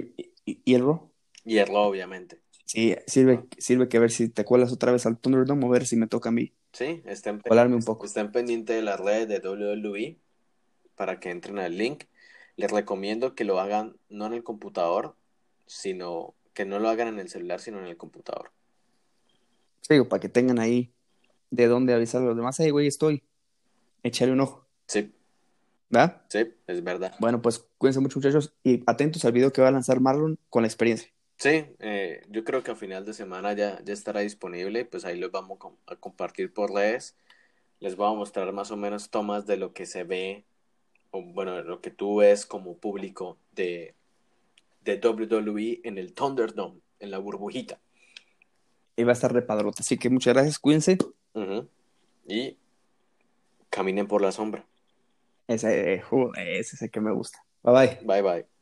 y, y el Raw? Raw, obviamente. Sí, sirve, sirve que ver si te cuelas otra vez al Thunderdome o ver si me toca a mí Sí, estén, colarme un poco. estén pendientes de las redes de WWE para que entren al link. Les recomiendo que lo hagan no en el computador, sino que no lo hagan en el celular, sino en el computador. Sí, para que tengan ahí de dónde avisar a los demás. Hey, güey, estoy. Echarle un ojo, Sí, ¿verdad? sí, es verdad. Bueno, pues cuídense mucho, muchachos, y atentos al video que va a lanzar Marlon con la experiencia. Sí, eh, yo creo que a final de semana ya, ya estará disponible, pues ahí los vamos a compartir por redes. Les voy a mostrar más o menos tomas de lo que se ve, o bueno, de lo que tú ves como público de, de WWE en el Thunderdome, en la burbujita. Y va a estar repadrote. Así que muchas gracias, cuídense. Y caminen por la sombra. Ese, eh, joder, ese es el que me gusta. Bye bye. Bye bye.